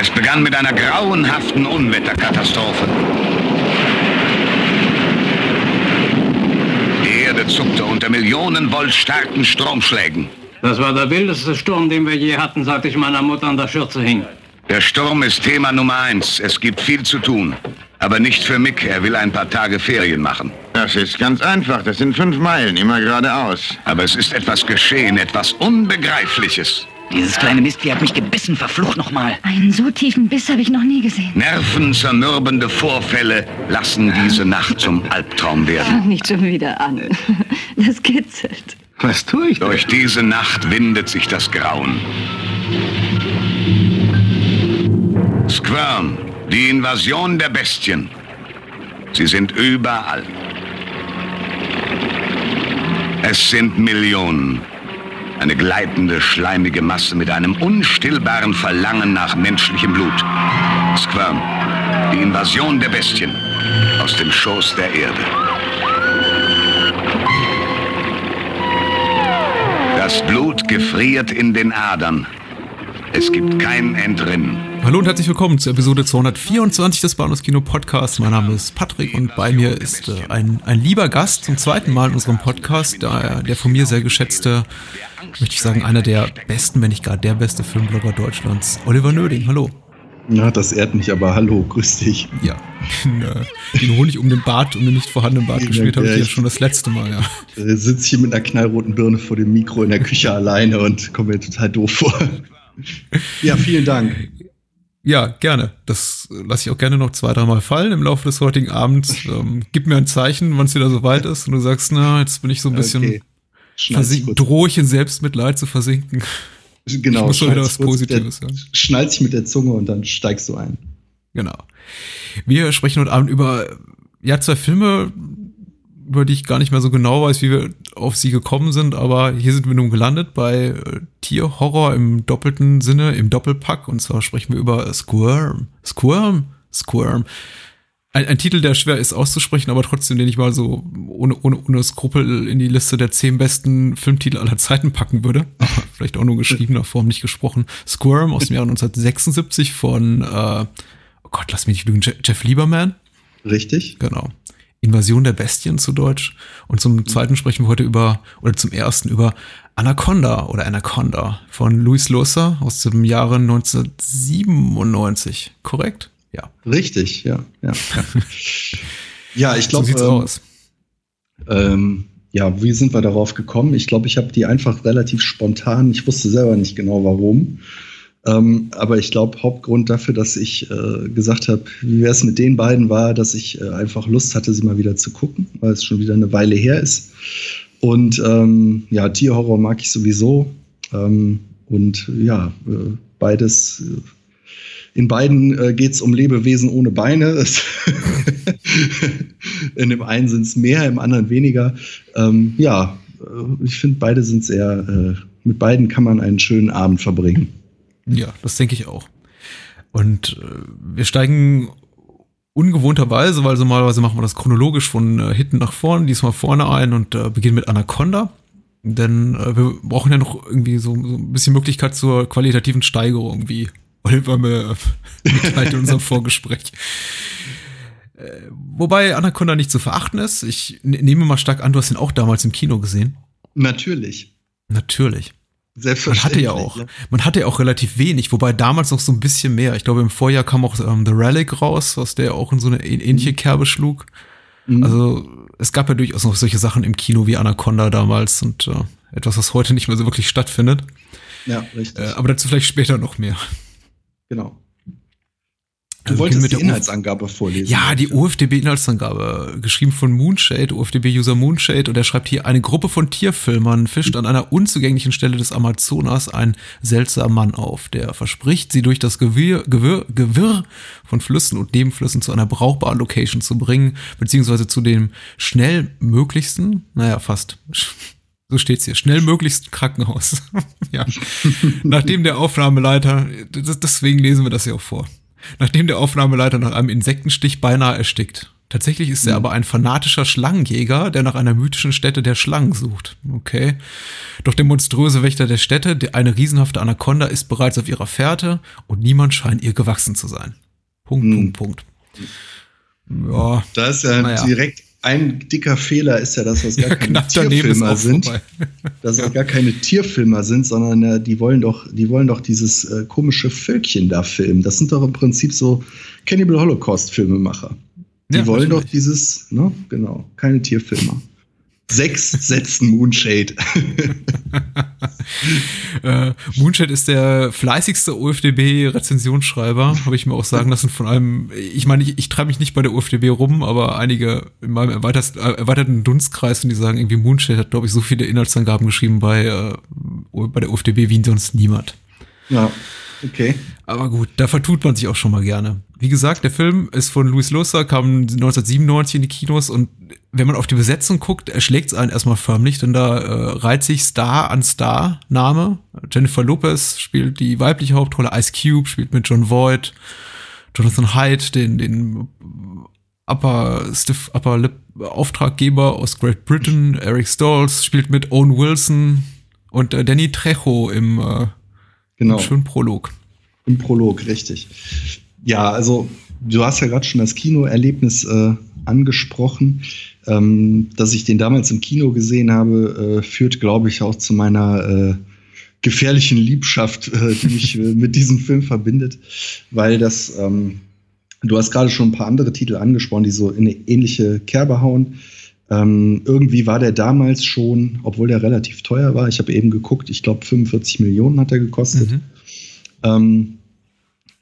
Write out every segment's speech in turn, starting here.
Es begann mit einer grauenhaften Unwetterkatastrophe. Die Erde zuckte unter Millionen Volt starken Stromschlägen. Das war der wildeste Sturm, den wir je hatten, seit ich meiner Mutter an der Schürze hing. Der Sturm ist Thema Nummer eins. Es gibt viel zu tun. Aber nicht für Mick. Er will ein paar Tage Ferien machen. Das ist ganz einfach. Das sind fünf Meilen, immer geradeaus. Aber es ist etwas geschehen, etwas Unbegreifliches. Dieses kleine Mistvieh hat mich gebissen, verflucht nochmal. Einen so tiefen Biss habe ich noch nie gesehen. Nervenzermürbende Vorfälle lassen diese Nacht zum Albtraum werden. Fang nicht schon wieder an. Das kitzelt. Was tue ich? Durch diese Nacht windet sich das Grauen. Squirm, die Invasion der Bestien. Sie sind überall. Es sind Millionen. Eine gleitende, schleimige Masse mit einem unstillbaren Verlangen nach menschlichem Blut. Squirm, die Invasion der Bestien aus dem Schoß der Erde. Das Blut gefriert in den Adern. Es gibt kein Entrinnen. Hallo und herzlich willkommen zur Episode 224 des Bahnhofs Kino Podcasts. Mein Name ist Patrick und bei mir ist äh, ein, ein lieber Gast zum zweiten Mal in unserem Podcast, der, der von mir sehr geschätzte, möchte ich sagen, einer der besten, wenn nicht gar der beste Filmblogger Deutschlands, Oliver Nöding. Hallo. Ja, das ehrt mich, aber hallo, grüß dich. Ja, den, äh, den Honig um den Bart, um den nicht vorhandenen Bart gespielt habe ich ja schon das letzte Mal, ja. Äh, Sitze hier mit einer knallroten Birne vor dem Mikro in der Küche alleine und komme mir total doof vor. Ja, vielen Dank. Ja, gerne. Das lasse ich auch gerne noch zwei, dreimal fallen im Laufe des heutigen Abends. Ähm, gib mir ein Zeichen, wann es wieder soweit ist und du sagst, na, jetzt bin ich so ein bisschen Okay. Kurz. drohe ich in Selbstmitleid zu versinken. Genau, ich muss schon wieder was der- Positives sagen. Schnallst dich mit der Zunge und dann steigst du ein. Genau. Wir sprechen heute Abend über ja zwei Filme, über die ich gar nicht mehr so genau weiß, wie wir auf sie gekommen sind, aber hier sind wir nun gelandet bei äh, Tierhorror im doppelten Sinne, im Doppelpack. Und zwar sprechen wir über Squirm. Squirm? Squirm. Ein, ein Titel, der schwer ist auszusprechen, aber trotzdem, den ich mal so ohne, ohne, ohne Skrupel in die Liste der zehn besten Filmtitel aller Zeiten packen würde. Vielleicht auch nur in geschriebener Form, nicht gesprochen. Squirm aus dem Jahre 1976 von, äh, oh Gott, lass mich nicht lügen, Je Jeff Lieberman. Richtig? Genau. Invasion der Bestien zu Deutsch. Und zum zweiten sprechen wir heute über, oder zum ersten über Anaconda oder Anaconda von Luis Losa aus dem Jahre 1997. Korrekt? Ja. Richtig, ja. Ja, ja. ich So glaube, sieht's ähm, aus. ähm, ja, wie sind wir darauf gekommen? Ich glaube, ich habe die einfach relativ spontan, ich wusste selber nicht genau warum. Ähm, aber ich glaube, Hauptgrund dafür, dass ich äh, gesagt habe, wie wäre es mit den beiden, war, dass ich äh, einfach Lust hatte, sie mal wieder zu gucken, weil es schon wieder eine Weile her ist. Und ähm, ja, Tierhorror mag ich sowieso. Ähm, und ja, äh, beides. Äh, in beiden äh, geht es um Lebewesen ohne Beine. In dem einen sind es mehr, im anderen weniger. Ähm, ja, äh, ich finde, beide sind sehr, äh, mit beiden kann man einen schönen Abend verbringen. Ja, das denke ich auch. Und äh, wir steigen ungewohnterweise, weil normalerweise machen wir das chronologisch von äh, hinten nach vorne, diesmal vorne ein und äh, beginnen mit Anaconda. Denn äh, wir brauchen ja noch irgendwie so, so ein bisschen Möglichkeit zur qualitativen Steigerung, wie Oliver mir äh, mitteilt in unserem Vorgespräch. Äh, wobei Anaconda nicht zu verachten ist. Ich ne- nehme mal stark an, du hast ihn auch damals im Kino gesehen. Natürlich. Natürlich. Man hatte Selbstverständlich. ja auch, man hatte ja auch relativ wenig, wobei damals noch so ein bisschen mehr. Ich glaube, im Vorjahr kam auch ähm, The Relic raus, was der auch in so eine ähnliche Kerbe schlug. Mhm. Also es gab ja durchaus noch solche Sachen im Kino wie Anaconda damals und äh, etwas, was heute nicht mehr so wirklich stattfindet. ja, richtig. Äh, aber dazu vielleicht später noch mehr. genau. Also Du wir wolltest die Inhaltsangabe vorlesen. Ja, die UFDB-Inhaltsangabe, geschrieben von Moonshade, UFDB-User Moonshade, und er schreibt hier, eine Gruppe von Tierfilmern fischt an einer unzugänglichen Stelle des Amazonas ein seltsamer Mann auf, der verspricht, sie durch das Gewirr, Gewirr, Gewirr von Flüssen und Nebenflüssen zu einer brauchbaren Location zu bringen, beziehungsweise zu dem schnell möglichsten, naja, fast, so steht's hier, schnell möglichsten Krankenhaus. ja. Nachdem der Aufnahmeleiter, deswegen lesen wir das ja auch vor. Nachdem der Aufnahmeleiter nach einem Insektenstich beinahe erstickt. Tatsächlich ist er aber ein fanatischer Schlangenjäger, der nach einer mythischen Stätte der Schlangen sucht. Okay. Doch der monströse Wächter der Stätte, der eine riesenhafte Anaconda, ist bereits auf ihrer Fährte und niemand scheint ihr gewachsen zu sein. Punkt, Hm. Punkt, Punkt. Ja, Da ist ja Naja. direkt ein dicker Fehler, ist ja das, was gar keine daneben ist Tierfilmer sind. Dass das gar keine Tierfilmer sind, sondern äh, die wollen doch, die wollen doch dieses äh, komische Völkchen da filmen. Das sind doch im Prinzip so Cannibal Holocaust Filmemacher. Die Ja, wollen doch natürlich. dieses, ne, genau, keine Tierfilmer. Sechs setzen Moonshade. Äh, Moonshade ist der fleißigste OFDB-Rezensionsschreiber, habe ich mir auch sagen lassen von einem, ich meine, ich, ich treibe mich nicht bei der OFDB rum, aber einige in meinem äh, erweiterten Dunstkreis und die sagen irgendwie, Moonshade hat, glaube ich, so viele Inhaltsangaben geschrieben bei, äh, bei der OFDB wie sonst niemand. ja, okay. Aber gut, da vertut man sich auch schon mal gerne. Wie gesagt, der Film ist von Luis Losa, kam 1997 in die Kinos und wenn man auf die Besetzung guckt, erschlägt es einen erstmal förmlich, denn da äh, reiht sich Star an Star Name. Jennifer Lopez spielt die weibliche Hauptrolle, Ice Cube spielt mit John Voight, Jonathan Haidt, den, den Upper Stiff Upper Lip Auftraggeber aus Great Britain, Eric Stolz spielt mit Owen Wilson und äh, Danny Trejo im, äh, Genau. im schönen Prolog. Im Prolog, richtig. Ja, also du hast ja gerade schon das Kinoerlebnis äh, angesprochen. Ähm, dass ich den damals im Kino gesehen habe, äh, führt, glaube ich, auch zu meiner äh, gefährlichen Liebschaft, äh, die mich äh, mit diesem Film verbindet, weil das, ähm, du hast gerade schon ein paar andere Titel angesprochen, die so in eine ähnliche Kerbe hauen. Ähm, irgendwie war der damals schon, obwohl der relativ teuer war, ich habe eben geguckt, ich glaube 45 Millionen hat er gekostet. Mhm. Ähm,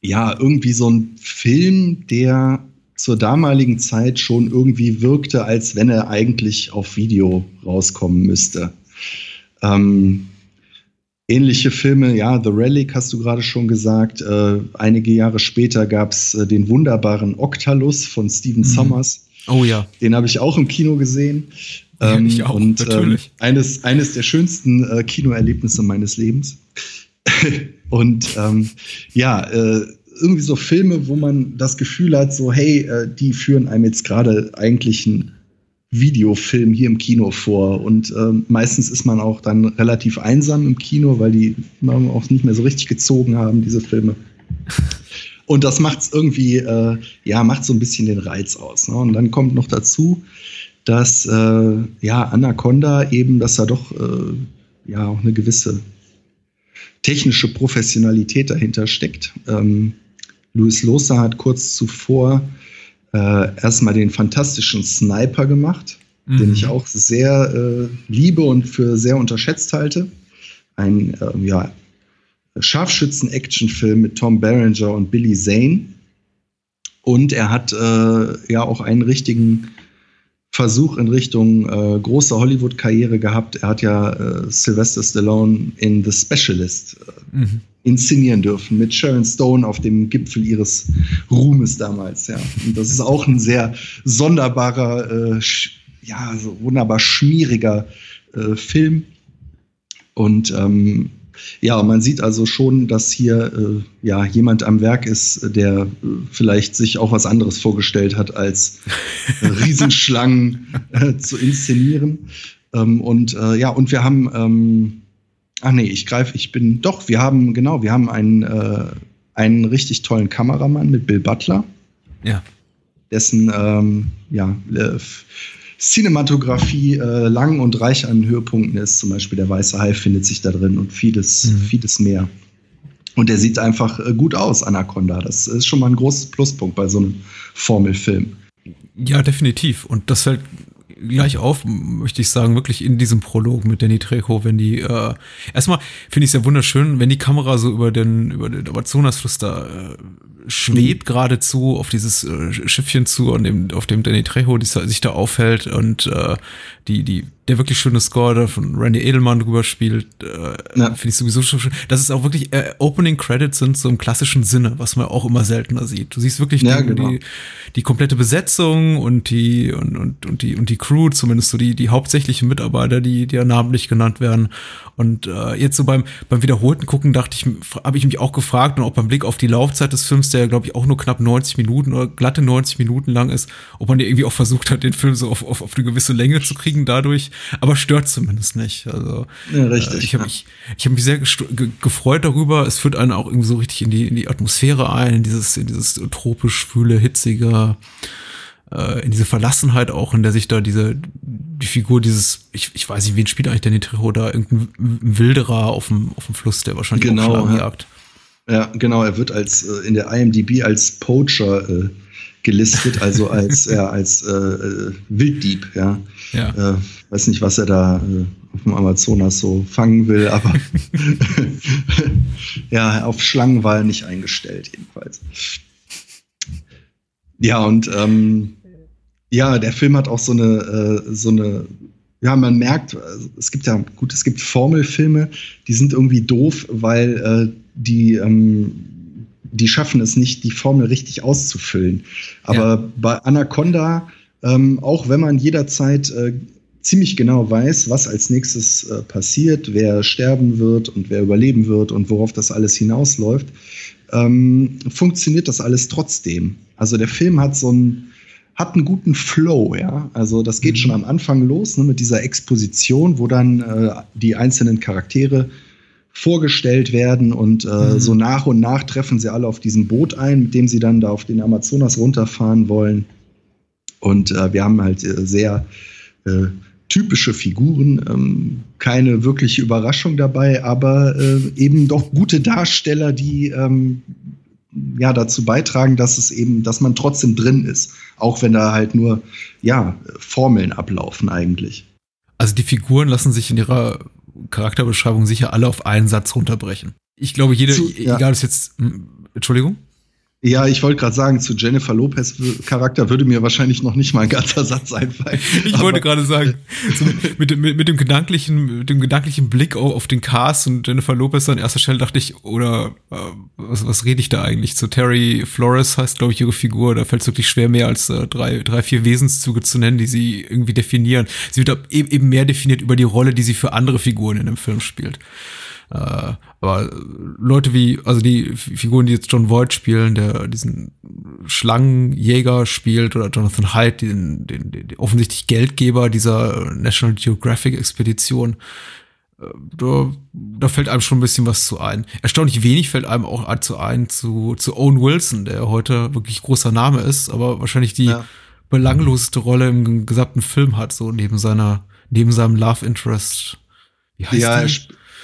ja, irgendwie so ein Film, der zur damaligen Zeit schon irgendwie wirkte, als wenn er eigentlich auf Video rauskommen müsste. Ähm, ähnliche Filme, ja, The Relic hast du gerade schon gesagt. Äh, einige Jahre später gab es äh, den wunderbaren Octalus von Steven Mhm. Sommers. Oh ja. Den habe ich auch im Kino gesehen. Ja, ich auch, und natürlich. Ähm, eines, eines der schönsten äh, Kinoerlebnisse meines Lebens. und ähm, ja, äh, irgendwie so Filme, wo man das Gefühl hat, so, hey, äh, die führen einem jetzt gerade eigentlich einen Videofilm hier im Kino vor. Und ähm, meistens ist man auch dann relativ einsam im Kino, weil die auch nicht mehr so richtig gezogen haben, diese Filme. Und das macht es irgendwie, äh, ja, macht so ein bisschen den Reiz aus. Ne? Und dann kommt noch dazu, dass äh, ja Anaconda eben, dass da doch äh, ja auch eine gewisse technische Professionalität dahinter steckt. Ähm, Luis Losa hat kurz zuvor äh, erstmal den fantastischen Sniper gemacht, Mhm. den ich auch sehr äh, liebe und für sehr unterschätzt halte. Ein äh, ja, Scharfschützen-Action-Film mit Tom Berenger und Billy Zane. Und er hat äh, ja auch einen richtigen Versuch in Richtung äh, große Hollywood-Karriere gehabt. Er hat ja äh, Sylvester Stallone in The Specialist äh, Mhm. inszenieren dürfen mit Sharon Stone auf dem Gipfel ihres Ruhmes damals. Ja. Und das ist auch ein sehr sonderbarer, äh, ja, so wunderbar schmieriger äh, Film. Und ähm, ja, man sieht also schon, dass hier äh, ja jemand am Werk ist, der äh, vielleicht sich auch was anderes vorgestellt hat, als äh, Riesenschlangen äh, zu inszenieren. Ähm, und äh, ja, und wir haben, ähm, ach nee, ich greife, ich bin, doch, wir haben, genau, wir haben einen, äh, einen richtig tollen Kameramann mit Bill Butler Ja. dessen ähm, ja, äh, Cinematografie äh, lang und reich an Höhepunkten ist. Zum Beispiel der Weiße Hai findet sich da drin und vieles, Mhm. vieles mehr. Und der sieht einfach äh, gut aus, Anaconda. Das ist schon mal ein großes Pluspunkt bei so einem Formelfilm. Ja, definitiv. Und das fällt gleich auf, möchte ich sagen, wirklich in diesem Prolog mit Danny Trejo, wenn die, äh, erstmal finde ich es ja wunderschön, wenn die Kamera so über den, über den Amazonasfluss da äh, schwebt geradezu auf dieses äh, Schiffchen zu, an dem, auf dem Danny Trejo die, sich da aufhält und äh, die, die der wirklich schöne Score da von Randy Edelman drüber spielt, äh, Ja. finde ich sowieso schon schön. Das ist auch wirklich, äh, Opening Credits sind so im klassischen Sinne, was man auch immer seltener sieht. Du siehst wirklich Ja, die, genau. die, die komplette Besetzung und die, und, und, und die, und die Crew, zumindest so die, die hauptsächlichen Mitarbeiter, die, die ja namentlich genannt werden. Und äh, jetzt so beim, beim wiederholten Gucken dachte ich, habe ich mich auch gefragt und auch beim Blick auf die Laufzeit des Films, der glaube ich auch nur knapp 90 Minuten oder glatte 90 Minuten lang ist, ob man irgendwie auch versucht hat, den Film so auf, auf, auf eine gewisse Länge zu kriegen dadurch, aber stört zumindest nicht. Also Ja, richtig, Äh, ich habe ja. mich, ich habe mich sehr ge gefreut darüber. Es führt einen auch irgendwie so richtig in die in die Atmosphäre ein, in dieses in dieses tropisch schwüle, hitzige, äh, in diese Verlassenheit auch, in der sich da diese die Figur dieses, ich, ich weiß nicht, wen spielt eigentlich Danny Trejo da, irgendein Wilderer auf dem auf dem Fluss, der wahrscheinlich Genau, auch Schlangen ja. jagt. Ja, genau, er wird als äh, in der IMDb als Poacher äh, gelistet, also als ja, als äh, äh, Wilddieb, ja. Ja. Äh, weiß nicht, was er da äh, auf dem Amazonas so fangen will, aber ja, auf Schlangen war er nicht eingestellt, jedenfalls. Ja, und ähm, ja, der Film hat auch so eine, äh, so eine, ja, man merkt, also es gibt ja, gut, es gibt Formelfilme, die sind irgendwie doof, weil äh, die, ähm, die schaffen es nicht, die Formel richtig auszufüllen. Aber Ja. bei Anaconda, ähm, auch wenn man jederzeit äh, ziemlich genau weiß, was als nächstes äh, passiert, wer sterben wird und wer überleben wird und worauf das alles hinausläuft, ähm, funktioniert das alles trotzdem. Also der Film hat so einen hat einen guten Flow, ja. Also das geht schon am Anfang los ne, mit dieser Exposition, wo dann äh, die einzelnen Charaktere vorgestellt werden und äh, so nach und nach treffen sie alle auf diesem Boot ein, mit dem sie dann da auf den Amazonas runterfahren wollen. Und äh, wir haben halt äh, sehr äh, typische Figuren, ähm, keine wirkliche Überraschung dabei, aber äh, eben doch gute Darsteller, die ähm, ja dazu beitragen, dass es eben, dass man trotzdem drin ist, auch wenn da halt nur ja Formeln ablaufen eigentlich. Also die Figuren lassen sich in ihrer Charakterbeschreibung sicher alle auf einen Satz runterbrechen. Ich glaube, jede, Zu- ja. egal ob es jetzt, Entschuldigung? Ja, ich wollte gerade sagen, zu Jennifer Lopez Charakter würde mir wahrscheinlich noch nicht mal ein ganzer Satz einfallen. Ich wollte gerade sagen, so mit, dem, mit, mit dem gedanklichen, mit dem gedanklichen Blick auf, den Cast und Jennifer Lopez an erster Stelle dachte ich, oder äh, was, was rede ich da eigentlich? Zu Terry Flores heißt, glaube ich, ihre Figur. Da fällt es wirklich schwer, mehr als äh, drei, drei, vier Wesenszüge zu nennen, die sie irgendwie definieren. Sie wird eben eben mehr definiert über die Rolle, die sie für andere Figuren in dem Film spielt. Äh, aber Leute wie, also die Figuren, die jetzt John Voight spielen, der diesen Schlangenjäger spielt, oder Jonathan Hyde, den, den, den, den offensichtlich Geldgeber dieser National Geographic Expedition, äh, da, da fällt einem schon ein bisschen was zu ein. Erstaunlich wenig fällt einem auch zu ein zu, zu Owen Wilson, der heute wirklich großer Name ist, aber wahrscheinlich die Ja. belangloseste Rolle im gesamten Film hat, so neben seiner, neben seinem Love Interest. Wie heißt ja, die?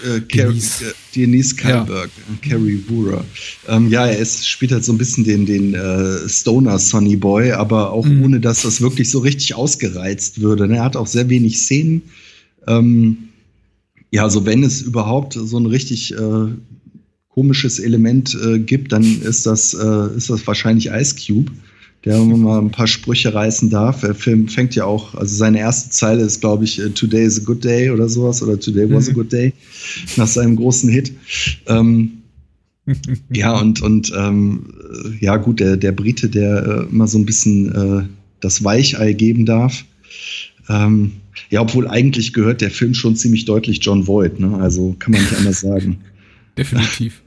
Äh, Car Denise. äh, Denise Kalberg, äh, Carrie Woorer. Ähm, ja, er ist, spielt halt so ein bisschen den, den äh, Stoner Sonny Boy, aber auch Mhm. ohne, dass das wirklich so richtig ausgereizt würde. ne? Er hat auch sehr wenig Szenen. Ähm, ja, also wenn es überhaupt so ein richtig äh, komisches Element äh, gibt, dann ist das, äh, ist das wahrscheinlich Ice Cube, der mal ein paar Sprüche reißen darf. Der Film fängt ja auch, also seine erste Zeile ist, glaube ich, äh, Today is a good day oder sowas oder Today was a Mhm. good day nach seinem großen Hit. Ähm, ja, und, und ähm, äh, ja, gut, der, der Brite, der äh, immer so ein bisschen äh, das Weichei geben darf. Ähm, ja, obwohl eigentlich gehört der Film schon ziemlich deutlich John Voight, ne? Also kann man nicht anders sagen. Definitiv.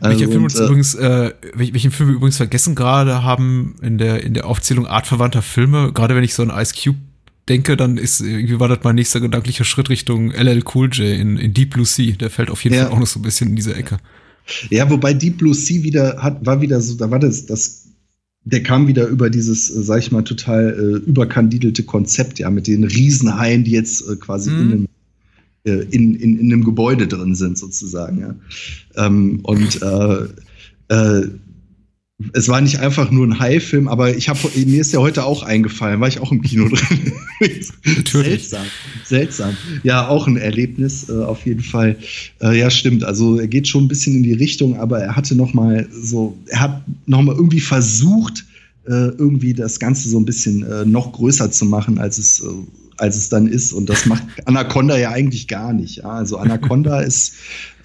Also, welcher Film und, äh, übrigens, äh, welch- welchen Film wir übrigens vergessen gerade haben in der, in der Aufzählung artverwandter Filme, gerade wenn ich so an Ice Cube denke, dann ist, irgendwie war das mein nächster gedanklicher Schritt Richtung LL Cool J in, in Deep Blue Sea. Der fällt auf jeden Ja. Fall auch noch so ein bisschen in diese Ecke. Ja, wobei Deep Blue Sea wieder hat, war wieder so, da war das, das, der kam wieder über dieses, äh, sag ich mal, total äh, überkandidelte Konzept, ja, mit den Riesenhaien, die jetzt äh, quasi Mhm. in, einem, äh, in, in, in einem Gebäude drin sind, sozusagen, ja. Ähm, und äh, äh, es war nicht einfach nur ein Hai-Film, aber ich habe mir ist ja heute auch eingefallen, war ich auch im Kino drin. Natürlich. Seltsam, seltsam. Ja, auch ein Erlebnis äh, auf jeden Fall. Äh, ja, stimmt. Also er geht schon ein bisschen in die Richtung, aber er hatte noch mal so, er hat noch mal irgendwie versucht, äh, irgendwie das Ganze so ein bisschen äh, noch größer zu machen, als es äh, als es dann ist. Und das macht Anaconda ja eigentlich gar nicht. Ja? Also Anaconda ist,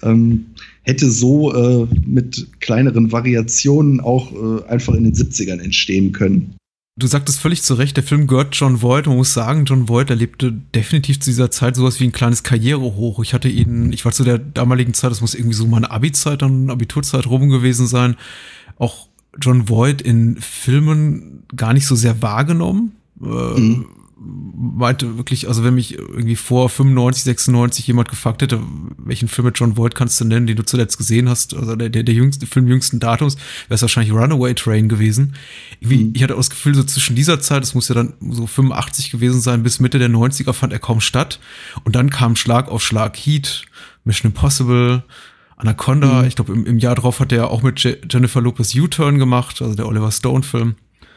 ähm, hätte so äh, mit kleineren Variationen auch äh, einfach in den 70ern entstehen können. Du sagtest völlig zu Recht, der Film gehört John Voight. Man muss sagen, John Voight erlebte definitiv zu dieser Zeit sowas wie ein kleines Karrierehoch. Ich hatte ihn, ich war zu der damaligen Zeit, das muss irgendwie so meine Abi-Zeit, dann Abiturzeit rum gewesen sein, auch John Voight in Filmen gar nicht so sehr wahrgenommen. Äh, mhm meinte wirklich, also wenn mich irgendwie vor 95, 96 jemand gefragt hätte, welchen Film mit John Voight kannst du nennen, den du zuletzt gesehen hast, also der, der, der jüngste Film jüngsten Datums, wäre es wahrscheinlich Runaway Train gewesen. Mhm. Ich hatte auch das Gefühl, so zwischen dieser Zeit, das muss ja dann so 85 gewesen sein, bis Mitte der 90er fand er kaum statt. Und dann kam Schlag auf Schlag Heat, Mission Impossible, Anaconda. Mhm. Ich glaube, im, im Jahr drauf hat er auch mit Je Jennifer Lopez U-Turn gemacht, also der Oliver Stone-Film.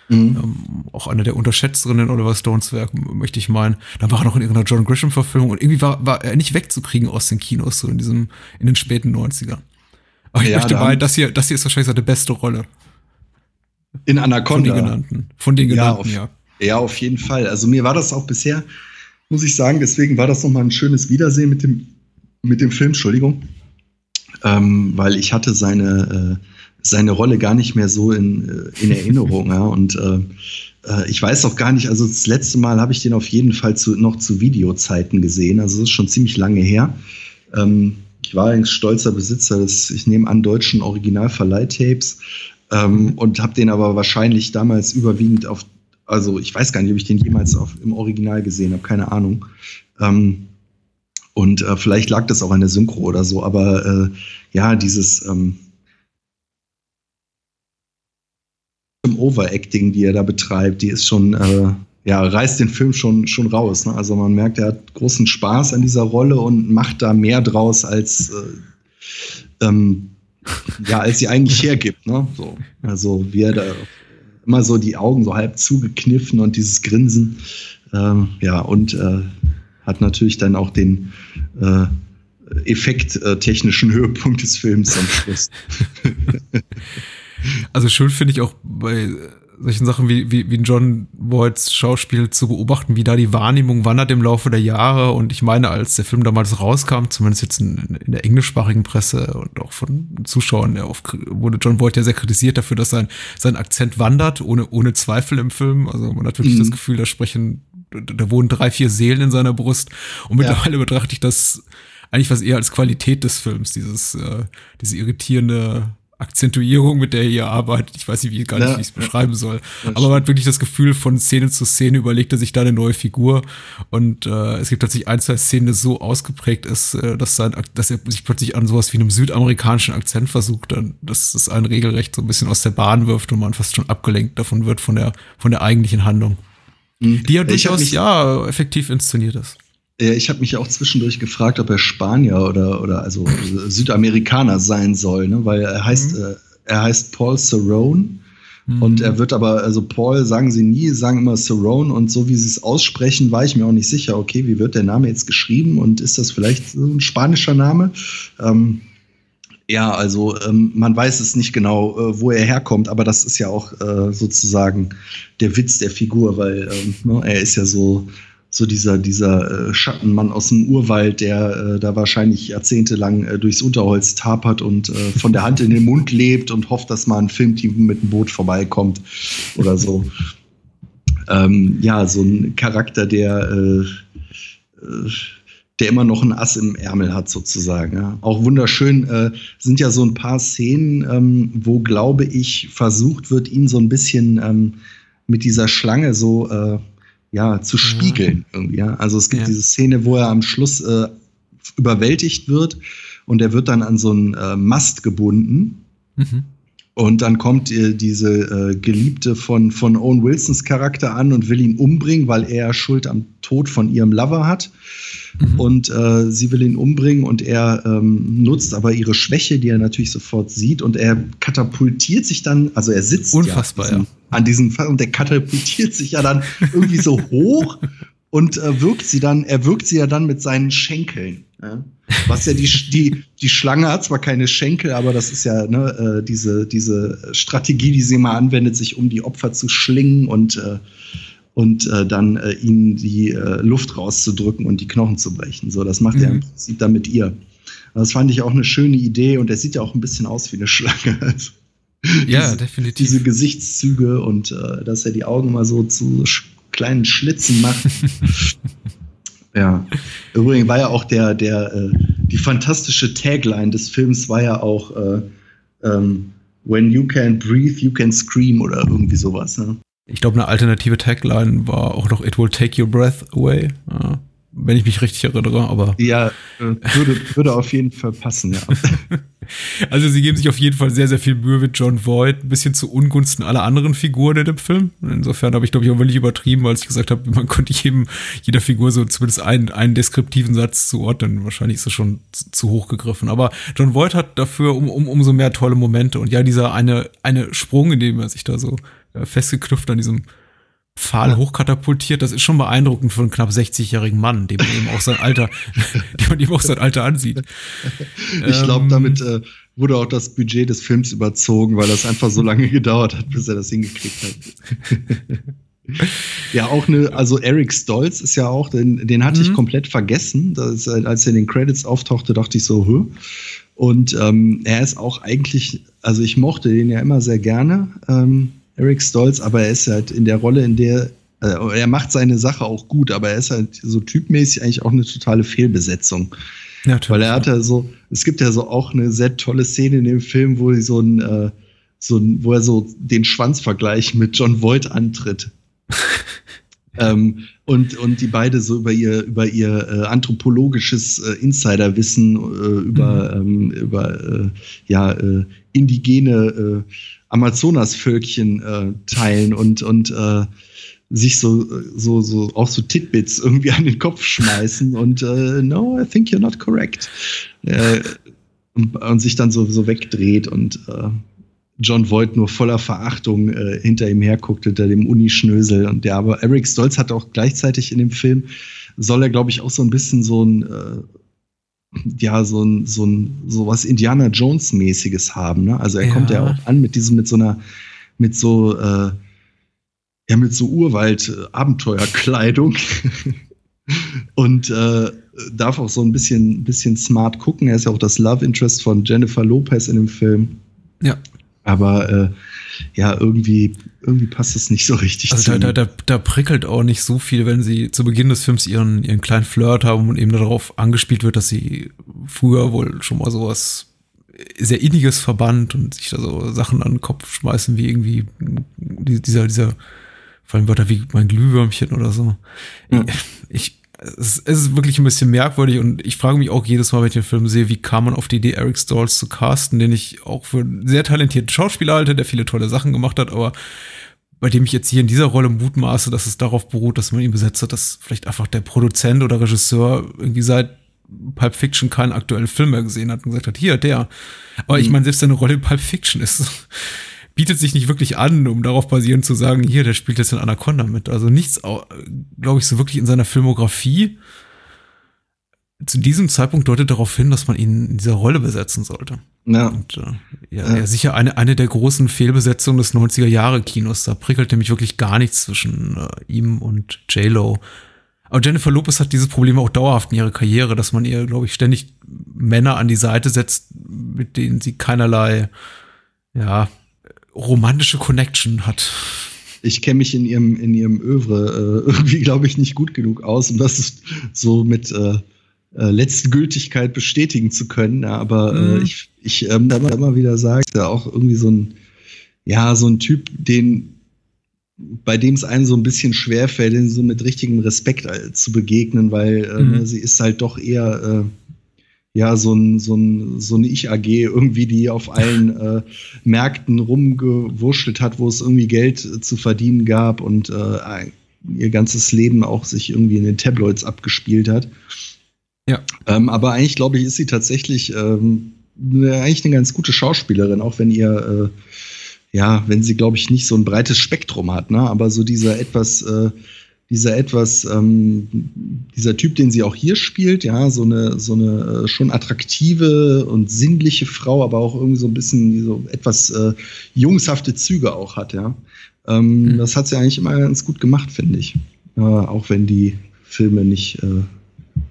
Mhm. Ähm, auch einer der unterschätzteren in Oliver Stones Werk, möchte ich meinen. Dann war er noch in irgendeiner John Grisham-Verfilmung und irgendwie war, war er nicht wegzukriegen aus den Kinos, so in diesem, in den späten 90ern. Aber ich ja, möchte meinen, das hier, das hier ist wahrscheinlich seine beste Rolle. In Anaconda. Von den genannten. Von den genannten, ja. Auf, ja. ja, auf jeden Fall. Also mir war das auch bisher, muss ich sagen, deswegen war das nochmal ein schönes Wiedersehen mit dem, mit dem Film, Entschuldigung. Ähm, weil ich hatte seine, äh, seine Rolle gar nicht mehr so in, äh, in Erinnerung. ja. Und äh, äh, ich weiß auch gar nicht, also das letzte Mal habe ich den auf jeden Fall zu, noch zu Videozeiten gesehen. Also das ist schon ziemlich lange her. Ähm, ich war ein stolzer Besitzer des, ich nehme an, deutschen Originalverleihtapes ähm, und habe den aber wahrscheinlich damals überwiegend auf, also ich weiß gar nicht, ob ich den jemals auf, im Original gesehen habe, keine Ahnung. Ähm, und äh, vielleicht lag das auch an der Synchro oder so, aber äh, ja, dieses, ähm, Overacting, die er da betreibt, die ist schon, äh, ja, reißt den Film schon, schon raus. Ne? Also man merkt, er hat großen Spaß an dieser Rolle und macht da mehr draus, als, äh, ähm, ja, als sie eigentlich hergibt. Ne? So. Also wie er da immer so die Augen so halb zugekniffen und dieses Grinsen. Ähm, ja, und äh, hat natürlich dann auch den äh, effekttechnischen Höhepunkt des Films am Schluss. Also schön finde ich auch bei solchen Sachen wie, wie, wie John Voights Schauspiel zu beobachten, wie da die Wahrnehmung wandert im Laufe der Jahre. Und ich meine, als der Film damals rauskam, zumindest jetzt in, in der englischsprachigen Presse und auch von Zuschauern, der oft, wurde John Voight ja sehr kritisiert dafür, dass sein, sein Akzent wandert, ohne, ohne Zweifel im Film. Also man hat wirklich mhm. das Gefühl, da sprechen, da wohnen drei, vier Seelen in seiner Brust. Und mittlerweile ja. betrachte ich das eigentlich was eher als Qualität des Films, dieses, äh, diese irritierende Akzentuierung, mit der er hier arbeitet. Ich weiß nicht, wie, gar nicht, wie ich es beschreiben soll. Aber man hat wirklich das Gefühl, von Szene zu Szene überlegt er sich da eine neue Figur. Und äh, es gibt tatsächlich ein, zwei Szenen, die so ausgeprägt ist, äh, dass, sein, dass er sich plötzlich an sowas wie einem südamerikanischen Akzent versucht, dann, dass es einen regelrecht so ein bisschen aus der Bahn wirft und man fast schon abgelenkt davon wird von der, von der eigentlichen Handlung. Mhm. Die ja durchaus, ja, effektiv inszeniert ist. Ja, ich habe mich auch zwischendurch gefragt, ob er Spanier oder, oder also Südamerikaner sein soll, ne? weil er heißt, mhm. äh, er heißt Paul Cerrone. Mhm. Und er wird aber, also Paul sagen sie nie, sagen immer Cerrone und so wie sie es aussprechen, war ich mir auch nicht sicher, okay, wie wird der Name jetzt geschrieben und ist das vielleicht so ein spanischer Name? Ähm, ja, also ähm, man weiß es nicht genau, äh, wo er herkommt, aber das ist ja auch äh, sozusagen der Witz der Figur, weil ähm, ne, er ist ja so so dieser, dieser äh, Schattenmann aus dem Urwald, der äh, da wahrscheinlich jahrzehntelang äh, durchs Unterholz tapert und äh, von der Hand in den Mund lebt und hofft, dass mal ein Filmteam mit einem Boot vorbeikommt oder so. Ähm, ja, so ein Charakter, der, äh, der immer noch ein Ass im Ärmel hat, sozusagen. Ja. Auch wunderschön sind ja so ein paar Szenen, ähm, wo, glaube ich, versucht wird, ihn so ein bisschen ähm, mit dieser Schlange so ja, zu spiegeln irgendwie. Ja? Also es gibt ja. diese Szene, wo er am Schluss äh, überwältigt wird und er wird dann an so einen äh, Mast gebunden. Mhm. Und dann kommt äh, diese äh, Geliebte von, von Owen Wilsons Charakter an und will ihn umbringen, weil er Schuld am Tod von ihrem Lover hat. Mhm. Und äh, sie will ihn umbringen und er ähm, nutzt aber ihre Schwäche, die er natürlich sofort sieht. Und er katapultiert sich dann, also er sitzt Unfassbar, ja, an, diesem, ja. an diesem Fall und der katapultiert sich ja dann irgendwie so hoch und äh, wirkt sie dann, er wirkt sie ja dann mit seinen Schenkeln. Ja? Was ja die, die, die Schlange hat zwar keine Schenkel, aber das ist ja ne, äh, diese, diese Strategie, die sie mal anwendet, sich um die Opfer zu schlingen und, äh, und äh, dann äh, ihnen die äh, Luft rauszudrücken und die Knochen zu brechen. So, das macht mhm. er im Prinzip dann mit ihr. Das fand ich auch eine schöne Idee und er sieht ja auch ein bisschen aus wie eine Schlange. Also, ja, diese, definitiv. Diese Gesichtszüge und äh, dass er die Augen mal so zu kleinen Schlitzen macht. ja. Übrigens war ja auch der, der, äh, die fantastische Tagline des Films war ja auch äh, ähm, When you can breathe, you can scream oder irgendwie sowas. Ne? Ich glaube, eine alternative Tagline war auch noch It will take your breath away. Ja wenn ich mich richtig erinnere, aber. Ja, äh, würde, würde auf jeden Fall passen, ja. also sie geben sich auf jeden Fall sehr, sehr viel Mühe mit John Voight, ein bisschen zu Ungunsten aller anderen Figuren in dem Film. Insofern habe ich, glaube ich, auch wirklich übertrieben, als ich gesagt habe, man konnte jedem, jeder Figur so zumindest einen, einen deskriptiven Satz zuordnen. Wahrscheinlich ist das schon zu, zu hoch gegriffen. Aber John Voight hat dafür um, um, umso mehr tolle Momente. Und ja, dieser eine, eine Sprung, in dem er sich da so äh, festgeknüpft an diesem Pfahl hochkatapultiert. Das ist schon beeindruckend für einen knapp 60-jährigen Mann, dem man eben auch sein Alter, dem man eben auch sein Alter ansieht. Ich glaube, ähm, damit äh, wurde auch das Budget des Films überzogen, weil das einfach so lange gedauert hat, bis er das hingekriegt hat. ja, auch eine, also Eric Stolz ist ja auch, den, den hatte mhm. ich komplett vergessen. Das, als er in den Credits auftauchte, dachte ich so, Hö? Und ähm, er ist auch eigentlich, also ich mochte den ja immer sehr gerne. Ähm, Eric Stolz, aber er ist halt in der Rolle, in der äh, er macht seine Sache auch gut, aber er ist halt so typmäßig eigentlich auch eine totale Fehlbesetzung. Ja, Weil er hat ja so, es gibt ja so auch eine sehr tolle Szene in dem Film, wo so ein, äh, so ein, wo er so den Schwanzvergleich mit John Voight antritt. ähm, und, und die beide so über ihr, über ihr äh, anthropologisches äh, Insiderwissen, äh, über, mhm. ähm, über äh, ja, äh, indigene äh, Amazonasvölkchen äh, teilen und, und äh, sich so, so, so, auch so Titbits irgendwie an den Kopf schmeißen und äh, no, I think you're not correct. Äh, und, und, sich dann so, so wegdreht und äh, John Voight nur voller Verachtung äh, hinter ihm herguckt, hinter dem Unischnösel. Und der aber Eric Stolz hat auch gleichzeitig in dem Film, soll er, glaube ich, auch so ein bisschen so ein äh, ja, so ein, so ein, so was Indiana Jones-mäßiges haben. Ne? Also er ja. kommt ja auch an mit diesem, mit so einer, mit so, äh, ja, mit so Urwald-Abenteuerkleidung. und äh, darf auch so ein bisschen, bisschen smart gucken. Er ist ja auch das Love Interest von Jennifer Lopez in dem Film. Ja. Aber äh, ja, irgendwie, irgendwie passt es nicht so richtig also zu. Da, da, da, da prickelt auch nicht so viel, wenn sie zu Beginn des Films ihren, ihren kleinen Flirt haben und eben darauf angespielt wird, dass sie früher wohl schon mal sowas sehr inniges verband und sich da so Sachen an den Kopf schmeißen, wie irgendwie dieser, dieser, vor allem Wörter wie mein Glühwürmchen oder so. Ja. Ich, es, es, ist wirklich ein bisschen merkwürdig und ich frage mich auch jedes Mal, wenn ich den Film sehe, wie kam man auf die Idee, Eric Stalls zu casten, den ich auch für einen sehr talentierten Schauspieler halte, der viele tolle Sachen gemacht hat, aber bei dem ich jetzt hier in dieser Rolle mutmaße, dass es darauf beruht, dass man ihn besetzt hat, dass vielleicht einfach der Produzent oder Regisseur irgendwie seit Pulp Fiction keinen aktuellen Film mehr gesehen hat und gesagt hat, hier, der. Aber mhm. ich meine, selbst seine Rolle in Pulp Fiction ist bietet sich nicht wirklich an, um darauf basierend zu sagen, hier, der spielt jetzt in Anaconda mit. Also nichts, glaube ich, so wirklich in seiner Filmografie zu diesem Zeitpunkt deutet darauf hin, dass man ihn in dieser Rolle besetzen sollte. Ja. Und, äh, ja, ja. ja, sicher eine, eine der großen Fehlbesetzungen des 90er Jahre Kinos. Da prickelt nämlich wirklich gar nichts zwischen äh, ihm und J-Lo. Aber Jennifer Lopez hat dieses Problem auch dauerhaft in ihrer Karriere, dass man ihr, glaube ich, ständig Männer an die Seite setzt, mit denen sie keinerlei, ja, romantische Connection hat. Ich kenne mich in ihrem, in ihrem Övre äh, irgendwie, glaube ich, nicht gut genug aus, um das so mit äh, äh, Letztgültigkeit bestätigen zu können. Aber äh, mhm. ich, ich ähm, immer, immer wieder sage, ja auch irgendwie so ein, ja, so ein Typ, den, bei dem es einem so ein bisschen schwerfällt, den so mit richtigem Respekt äh, zu begegnen, weil äh, mhm. sie ist halt doch eher ja, so, ein, so, ein, so eine Ich-AG irgendwie, die auf allen äh, Märkten rumgewurschtelt hat, wo es irgendwie Geld äh, zu verdienen gab und äh, ihr ganzes Leben auch sich irgendwie in den Tabloids abgespielt hat. Ja. Ähm, aber eigentlich, glaube ich, ist sie tatsächlich ähm, eigentlich eine ganz gute Schauspielerin, auch wenn ihr, äh, ja, wenn sie, glaube ich, nicht so ein breites Spektrum hat, ne? aber so dieser etwas äh, dieser etwas, ähm, dieser Typ, den sie auch hier spielt, ja, so eine, so eine äh, schon attraktive und sinnliche Frau, aber auch irgendwie so ein bisschen so etwas äh, jungshafte Züge auch hat, ja. Ähm, mhm. Das hat sie eigentlich immer ganz gut gemacht, finde ich. Äh, auch wenn die Filme nicht äh,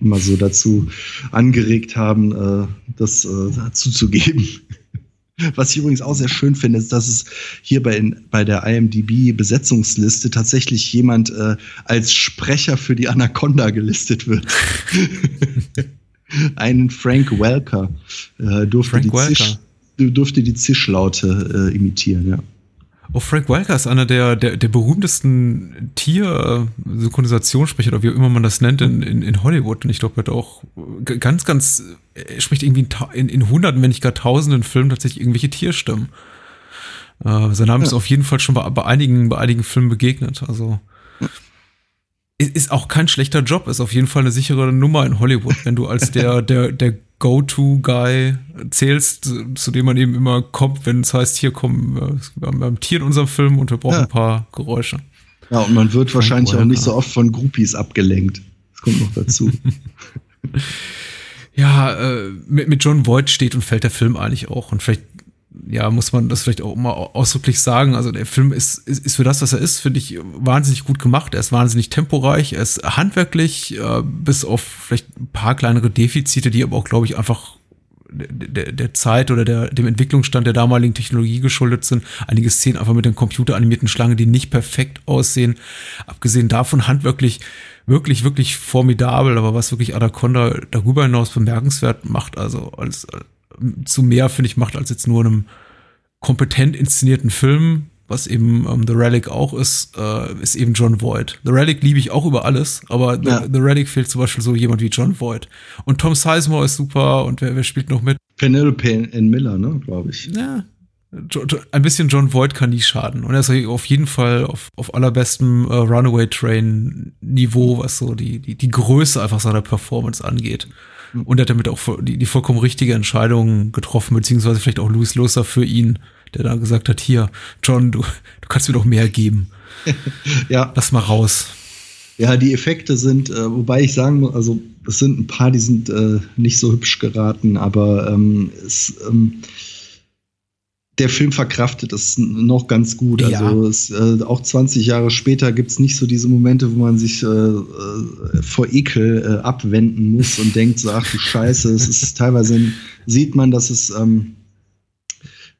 immer so dazu angeregt haben, äh, das äh, zuzugeben. Was ich übrigens auch sehr schön finde, ist, dass es hier bei, bei der IMDb-Besetzungsliste tatsächlich jemand äh, als Sprecher für die Anaconda gelistet wird. Ein Frank Welker äh, durfte, Frank die Welker. Zisch, durfte die Zischlaute äh, imitieren, ja. Oh, Frank Welker ist einer der, der, der berühmtesten Tier-Synchronisationssprecher, oder wie auch immer man das nennt, in, in, in Hollywood. Und ich glaube, er hat auch ganz, ganz, er spricht irgendwie in, in hunderten, wenn nicht gar tausenden Filmen tatsächlich irgendwelche Tierstimmen. Äh, sein Name ja. ist auf jeden Fall schon bei, bei, einigen, bei einigen Filmen begegnet. Also ist auch kein schlechter Job, ist auf jeden Fall eine sichere Nummer in Hollywood, wenn du als der, der, der Go-To-Guy zählst, zu dem man eben immer kommt, wenn es heißt, hier kommen wir haben ein Tier in unserem Film und wir brauchen ja. ein paar Geräusche. Ja, und man wird wahrscheinlich auch nicht so oft von Groupies abgelenkt. Das kommt noch dazu. ja, äh, mit, mit John Voight steht und fällt der Film eigentlich auch. Und vielleicht ja, muss man das vielleicht auch mal ausdrücklich sagen. Also der Film ist, ist, ist für das, was er ist, finde ich, wahnsinnig gut gemacht. Er ist wahnsinnig temporeich, er ist handwerklich, äh, bis auf vielleicht ein paar kleinere Defizite, die aber auch, glaube ich, einfach der, der Zeit oder der, dem Entwicklungsstand der damaligen Technologie geschuldet sind. Einige Szenen einfach mit den computeranimierten Schlangen, die nicht perfekt aussehen. Abgesehen davon handwerklich wirklich, wirklich formidabel, aber was wirklich Anaconda darüber hinaus bemerkenswert macht, also als, zu mehr, finde ich, macht als jetzt nur einem kompetent inszenierten Film, was eben ähm, The Relic auch ist, äh, ist eben John Voight. The Relic liebe ich auch über alles, aber ja. The, The, Relic fehlt zum Beispiel so jemand wie John Voight. Und Tom Sizemore ist super und wer, wer spielt noch mit? Penelope in Miller, ne, glaube ich. Ja. Ein bisschen John Voight kann nie schaden. Und er ist auf jeden Fall auf, auf allerbestem äh, Runaway Train Niveau, was so die, die, die Größe einfach seiner Performance angeht. Und er hat damit auch die, die vollkommen richtige Entscheidung getroffen, beziehungsweise vielleicht auch Louis Loser für ihn, der da gesagt hat, hier, John, du, du kannst mir doch mehr geben. ja. Lass mal raus. Ja, die Effekte sind, äh, wobei ich sagen muss, also es sind ein paar, die sind äh, nicht so hübsch geraten, aber ähm, es, ähm, der Film verkraftet es noch ganz gut. Ja. Also es, äh, auch 20 Jahre später gibt es nicht so diese Momente, wo man sich äh, äh, vor Ekel äh, abwenden muss und denkt so, ach du Scheiße, es ist teilweise sieht man, dass es ähm,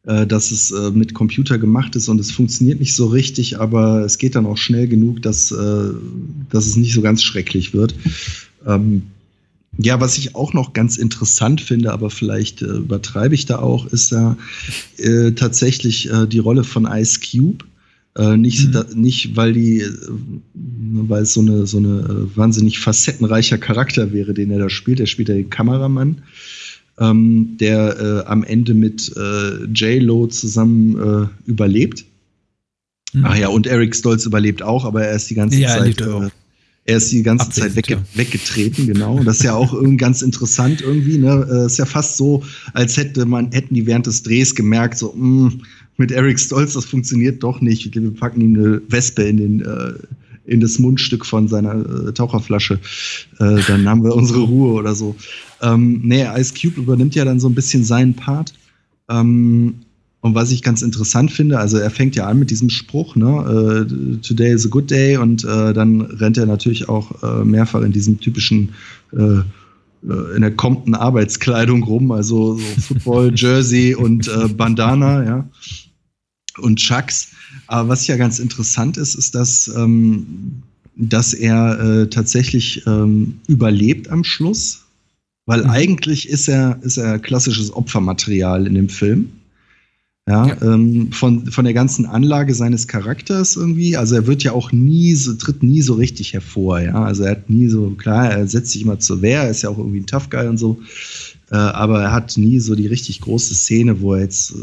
äh, dass es äh, mit Computer gemacht ist und es funktioniert nicht so richtig, aber es geht dann auch schnell genug, dass, dass es nicht so ganz schrecklich wird. Ähm, ja, was ich auch noch ganz interessant finde, aber vielleicht äh, übertreibe ich da auch, ist da äh, tatsächlich äh, die Rolle von Ice Cube. Äh, nicht, mhm. da, nicht, weil die, äh, weil es so eine, so eine äh, wahnsinnig facettenreicher Charakter wäre, den er da spielt. Er spielt ja den Kameramann, ähm, der am Ende mit J-Lo zusammen überlebt. Mhm. Ach ja, und Eric Stolz überlebt auch, aber er ist die ganze ja, Zeit er ist die ganze Abwesend, Zeit wegge ja. weggetreten, genau. Das ist ja auch irgendwie ganz interessant irgendwie. Ne? Äh, ist ja fast so, als hätte man, hätten die während des Drehs gemerkt, so, mh, hm, mit Eric Stolz, das funktioniert doch nicht. Wir packen ihm eine Wespe in den, äh, in das Mundstück von seiner äh, Taucherflasche. Äh, dann haben wir unsere Ruhe oder so. Ähm, nee, Ice Cube übernimmt ja dann so ein bisschen seinen Part. Ähm, und was ich ganz interessant finde, also er fängt ja an mit diesem Spruch, ne, uh, Today is a good day, und uh, dann rennt er natürlich auch uh, mehrfach in diesem typischen in der Compton Arbeitskleidung rum, also so Football, Jersey und Bandana, ja, und Chucks. Aber was ja ganz interessant ist, ist, dass, ähm, dass er tatsächlich ähm, überlebt am Schluss, weil mhm. eigentlich ist er, ist er klassisches Opfermaterial in dem Film. Ja, ja. Ähm, von, von der ganzen Anlage seines Charakters irgendwie. Also er wird ja auch nie so, tritt nie so richtig hervor, ja. Also er hat nie so, klar, er setzt sich immer zur Wehr, er ist ja auch irgendwie ein Tough Guy und so. Äh, aber er hat nie so die richtig große Szene, wo er jetzt äh,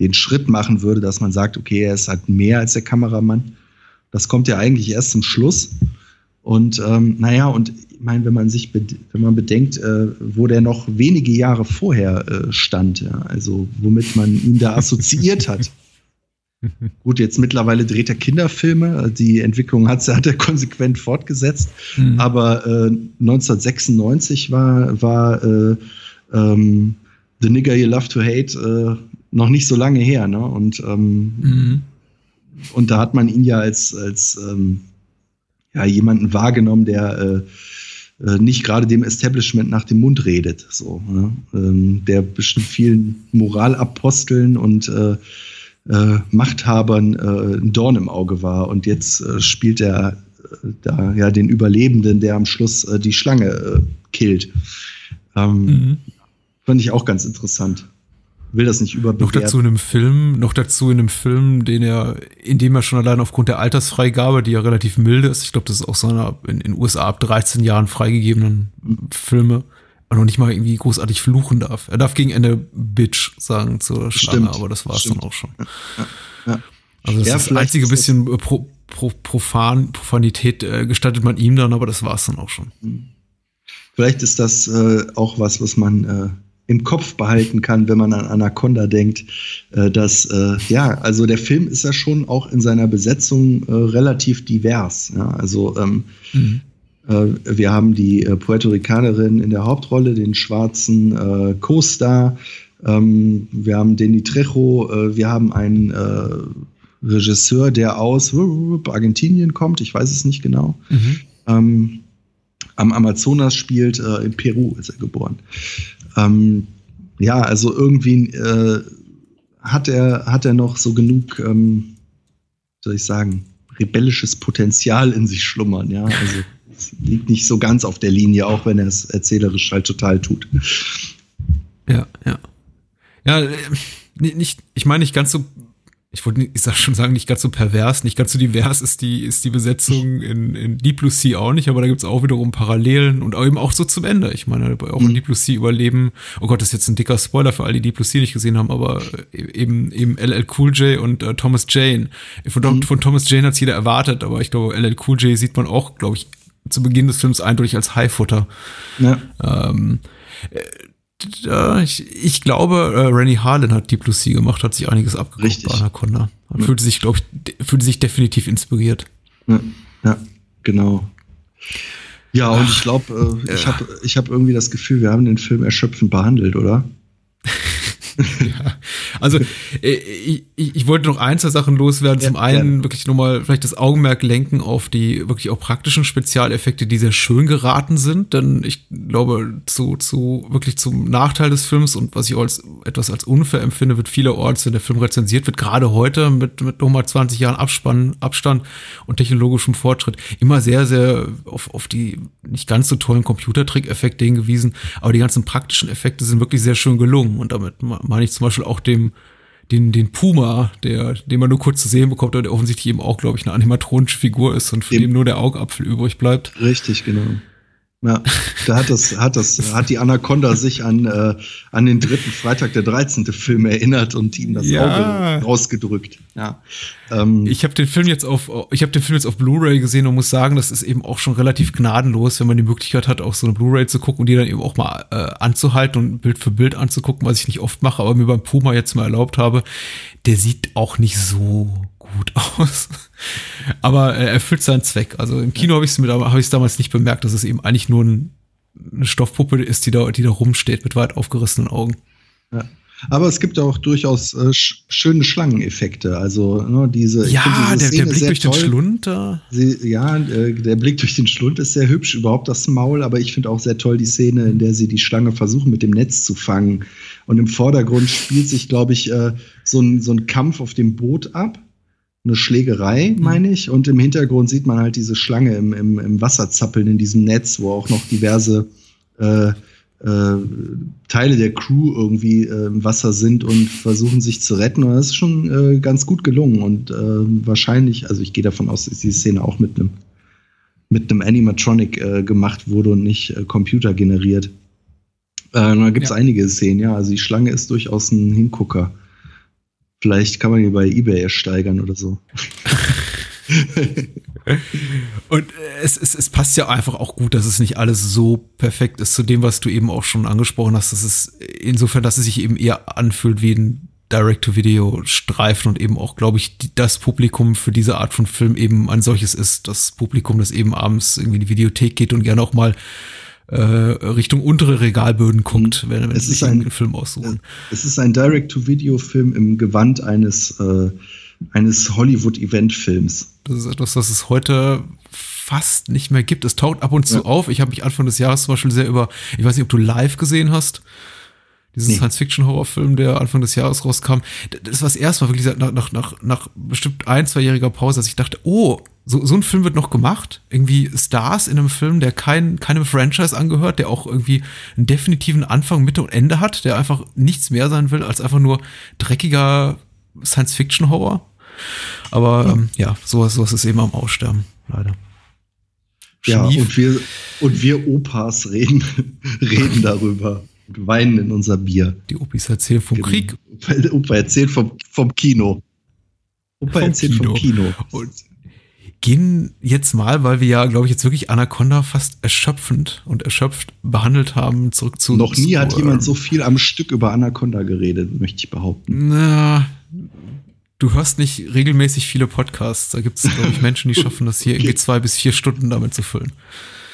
den Schritt machen würde, dass man sagt, okay, er ist halt mehr als der Kameramann. Das kommt ja eigentlich erst zum Schluss. Und ähm, naja, und ich meine, wenn man sich, wenn man bedenkt, äh, wo der noch wenige Jahre vorher äh, stand, ja, also womit man ihn da assoziiert hat. Gut, jetzt mittlerweile dreht er Kinderfilme. Die Entwicklung hat, hat er konsequent fortgesetzt. Mhm. Aber äh, 1996 war, war äh, ähm, The Nigger You Love to Hate äh, noch nicht so lange her. Ne? Und ähm, mhm und da hat man ihn ja als, als ähm, ja, jemanden wahrgenommen, der äh, äh, nicht gerade dem Establishment nach dem Mund redet, so, ne? ähm, der bestimmt vielen Moralaposteln und äh, äh, Machthabern äh, ein Dorn im Auge war. Und jetzt äh, spielt er äh, da ja den Überlebenden, der am Schluss äh, die Schlange äh, killt. Ähm, Mhm. Fand ich auch ganz interessant. Will das nicht Noch überbewerten. dazu in einem Film, noch dazu in einem Film, den er, in dem er schon allein aufgrund der Altersfreigabe, die ja relativ milde ist, ich glaube, das ist auch so einer in den USA ab 13 Jahren freigegebenen Filme, er noch nicht mal irgendwie großartig fluchen darf. Er darf gegen Ende Bitch sagen zur Schlange, aber das war es dann auch schon. ja. Also das Ja, ist das einzige ist das- bisschen pro, pro, profan, Profanität äh, gestattet man ihm dann, aber das war es dann auch schon. Vielleicht ist das äh, auch was, was man äh, im Kopf behalten kann, wenn man an Anaconda denkt, äh, dass, äh, ja, also der Film ist ja schon auch in seiner Besetzung äh, relativ divers. Ja? Also ähm, äh, wir haben die äh, Puerto Ricanerin in der Hauptrolle, den schwarzen äh, Co-Star, ähm, wir haben Danny Trejo, wir haben einen Regisseur, der aus Argentinien kommt, ich weiß es nicht genau. Ähm, am Amazonas spielt, in Peru ist er geboren. Ähm, ja, also irgendwie äh, hat, er, hat er noch so genug, ähm, soll ich sagen, rebellisches Potenzial in sich schlummern, ja. Also es liegt nicht so ganz auf der Linie, auch wenn er es erzählerisch halt total tut. Ja, ja. Ja, äh, ni- nicht, ich meine nicht ganz so, ich wollte, ich sag schon sagen, nicht ganz so pervers, nicht ganz so divers ist die, ist die Besetzung in, in Deep Blue Sea auch nicht, aber da gibt's auch wiederum Parallelen und eben auch so zum Ende. Ich meine, auch in Mhm. Deep Blue Sea überleben, oh Gott, das ist jetzt ein dicker Spoiler für alle, die Deep Blue Sea nicht gesehen haben, aber eben, eben LL Cool J und äh, Thomas Jane. Von, Tom- von Thomas Jane hat's jeder erwartet, aber ich glaube, LL Cool J sieht man auch, glaube ich, zu Beginn des Films eindeutig als Highfutter. Ja. Ähm, äh, ich, ich glaube, äh, Rennie Harlan hat Deep Blue Sea gemacht, hat sich einiges abgeguckt Richtig. bei Anaconda. Und fühlte sich, glaube ich, fühlte sich definitiv inspiriert. Ja, ja genau. Ja, und ich glaube, äh, ich habe ich hab irgendwie das Gefühl, wir haben den Film erschöpfend behandelt, oder? Also, äh, ich, ich, ich wollte noch ein, zwei Sachen loswerden. Ja, Zum einen gerne. wirklich nochmal vielleicht das Augenmerk lenken auf die wirklich auch praktischen Spezialeffekte, die sehr schön geraten sind. Denn ich glaube, zu, zu wirklich zum Nachteil des Films und was ich als etwas als unfair empfinde, wird vielerorts, wenn der Film rezensiert wird, gerade heute mit, mit nochmal 20 Jahren Abspann, Abstand und technologischem Fortschritt, immer sehr, sehr auf, auf die nicht ganz so tollen Computertrick-Effekte hingewiesen. Aber die ganzen praktischen Effekte sind wirklich sehr schön gelungen. Und damit meine ich zum Beispiel auch dem, den, den Puma, der, den man nur kurz zu sehen bekommt, aber der offensichtlich eben auch, glaube ich, eine animatronische Figur ist und für Dem- dem nur der Augapfel übrig bleibt. Richtig, genau. Ja, da hat das, hat das, hat die Anaconda sich an, äh, an den dritten Freitag der 13. Film erinnert und ihm das Ja. Auge rausgedrückt. Ja. Ähm, Ich habe den Film jetzt auf, ich habe den Film jetzt auf Blu-ray gesehen und muss sagen, das ist eben auch schon relativ gnadenlos, wenn man die Möglichkeit hat, auch so eine Blu-ray zu gucken und die dann eben auch mal äh, anzuhalten und Bild für Bild anzugucken, was ich nicht oft mache, aber mir beim Puma jetzt mal erlaubt habe. Der sieht auch nicht so gut aus. Aber äh, er erfüllt seinen Zweck. Also im Kino habe ich es hab ich's damals nicht bemerkt, dass es eben eigentlich nur ein, eine Stoffpuppe ist, die da, die da rumsteht mit weit aufgerissenen Augen. ja. Aber es gibt auch durchaus äh, sch schöne Schlangeneffekte. Also ne, diese. Ja, diese der, der Blick durch den toll. Schlund da. Sie, ja, äh, der Blick durch den Schlund ist sehr hübsch, überhaupt das Maul, aber ich finde auch sehr toll die Szene, in der sie die Schlange versuchen, mit dem Netz zu fangen. Und im Vordergrund spielt sich, glaube ich, äh, so, ein, so ein Kampf auf dem Boot ab. Eine Schlägerei, meine ich. Und im Hintergrund sieht man halt diese Schlange im, im, im Wasser zappeln in diesem Netz, wo auch noch diverse äh, äh, Teile der Crew irgendwie äh, im Wasser sind und versuchen sich zu retten. Und das ist schon äh, ganz gut gelungen. Und äh, wahrscheinlich, also ich gehe davon aus, dass diese Szene auch mit einem mit einem Animatronic äh, gemacht wurde und nicht computergeneriert. Da gibt es Ja. einige Szenen, ja. Also die Schlange ist durchaus ein Hingucker. Vielleicht kann man die bei Ebay ersteigern oder so. Und es, es, es passt ja einfach auch gut, dass es nicht alles so perfekt ist zu dem, was du eben auch schon angesprochen hast. Das ist insofern, dass es sich eben eher anfühlt wie ein Direct-to-Video-Streifen und eben auch, glaube ich, das Publikum für diese Art von Film eben ein solches ist. Das Publikum, das eben abends irgendwie in die Videothek geht und gerne auch mal äh, Richtung untere Regalböden guckt, wenn, wenn Es sich ein- einen Film aussuchen. Es ist ein Direct-to-Video-Film im Gewand eines, äh, eines Hollywood-Event-Films. Das ist etwas, was es heute fast nicht mehr gibt. Es taucht ab und zu Ja. auf. Ich habe mich Anfang des Jahres zum Beispiel sehr über, ich weiß nicht, ob du live gesehen hast. Diesen Nee. Science-Fiction-Horrorfilm, der Anfang des Jahres rauskam. Das war das erste Mal wirklich nach, nach, nach, nach bestimmt ein, zweijähriger Pause, dass ich dachte, oh, so, so ein Film wird noch gemacht. Irgendwie Stars in einem Film, der kein, keinem Franchise angehört, der auch irgendwie einen definitiven Anfang, Mitte und Ende hat, der einfach nichts mehr sein will als einfach nur dreckiger Science-Fiction-Horror. Aber ähm, ja, sowas, sowas ist eben am Aussterben, leider. Ja, Schnief. und wir, und wir Opas reden, reden darüber und weinen in unser Bier. die Opis erzählen vom Genau. Krieg. Opa, Opa erzählt vom, vom Kino. Opa Vom erzählt vom Kino. Und gehen jetzt mal, weil wir ja, glaube ich, jetzt wirklich Anaconda fast erschöpfend und erschöpft behandelt haben, zurück zu. Noch nie hat zu, jemand ähm, so viel am Stück über Anaconda geredet, möchte ich behaupten. Na, du hörst nicht regelmäßig viele Podcasts. Da gibt es, glaube ich, Menschen, die schaffen das hier irgendwie Okay. zwei bis vier Stunden damit zu füllen.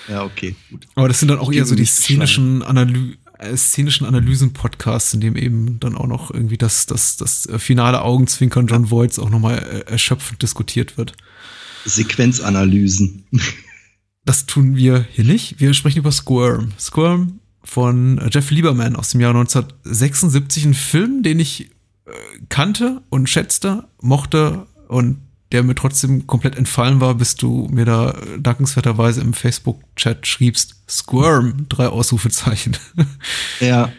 Ja, okay, gut. Aber das sind dann auch Ich eher so die szenischen, Analy äh, szenischen Analysen-Podcasts, in dem eben dann auch noch irgendwie das, das, das äh, finale Augenzwinkern John Voights auch nochmal äh, erschöpfend diskutiert wird. Sequenzanalysen. Das tun wir hier nicht. Wir sprechen über Squirm. Squirm von äh, Jeff Lieberman aus dem Jahr 1976. Ein Film, den ich äh, kannte und schätzte, mochte und der mir trotzdem komplett entfallen war, bis du mir da dankenswerterweise im Facebook-Chat schriebst, Squirm, drei Ausrufezeichen. Ja.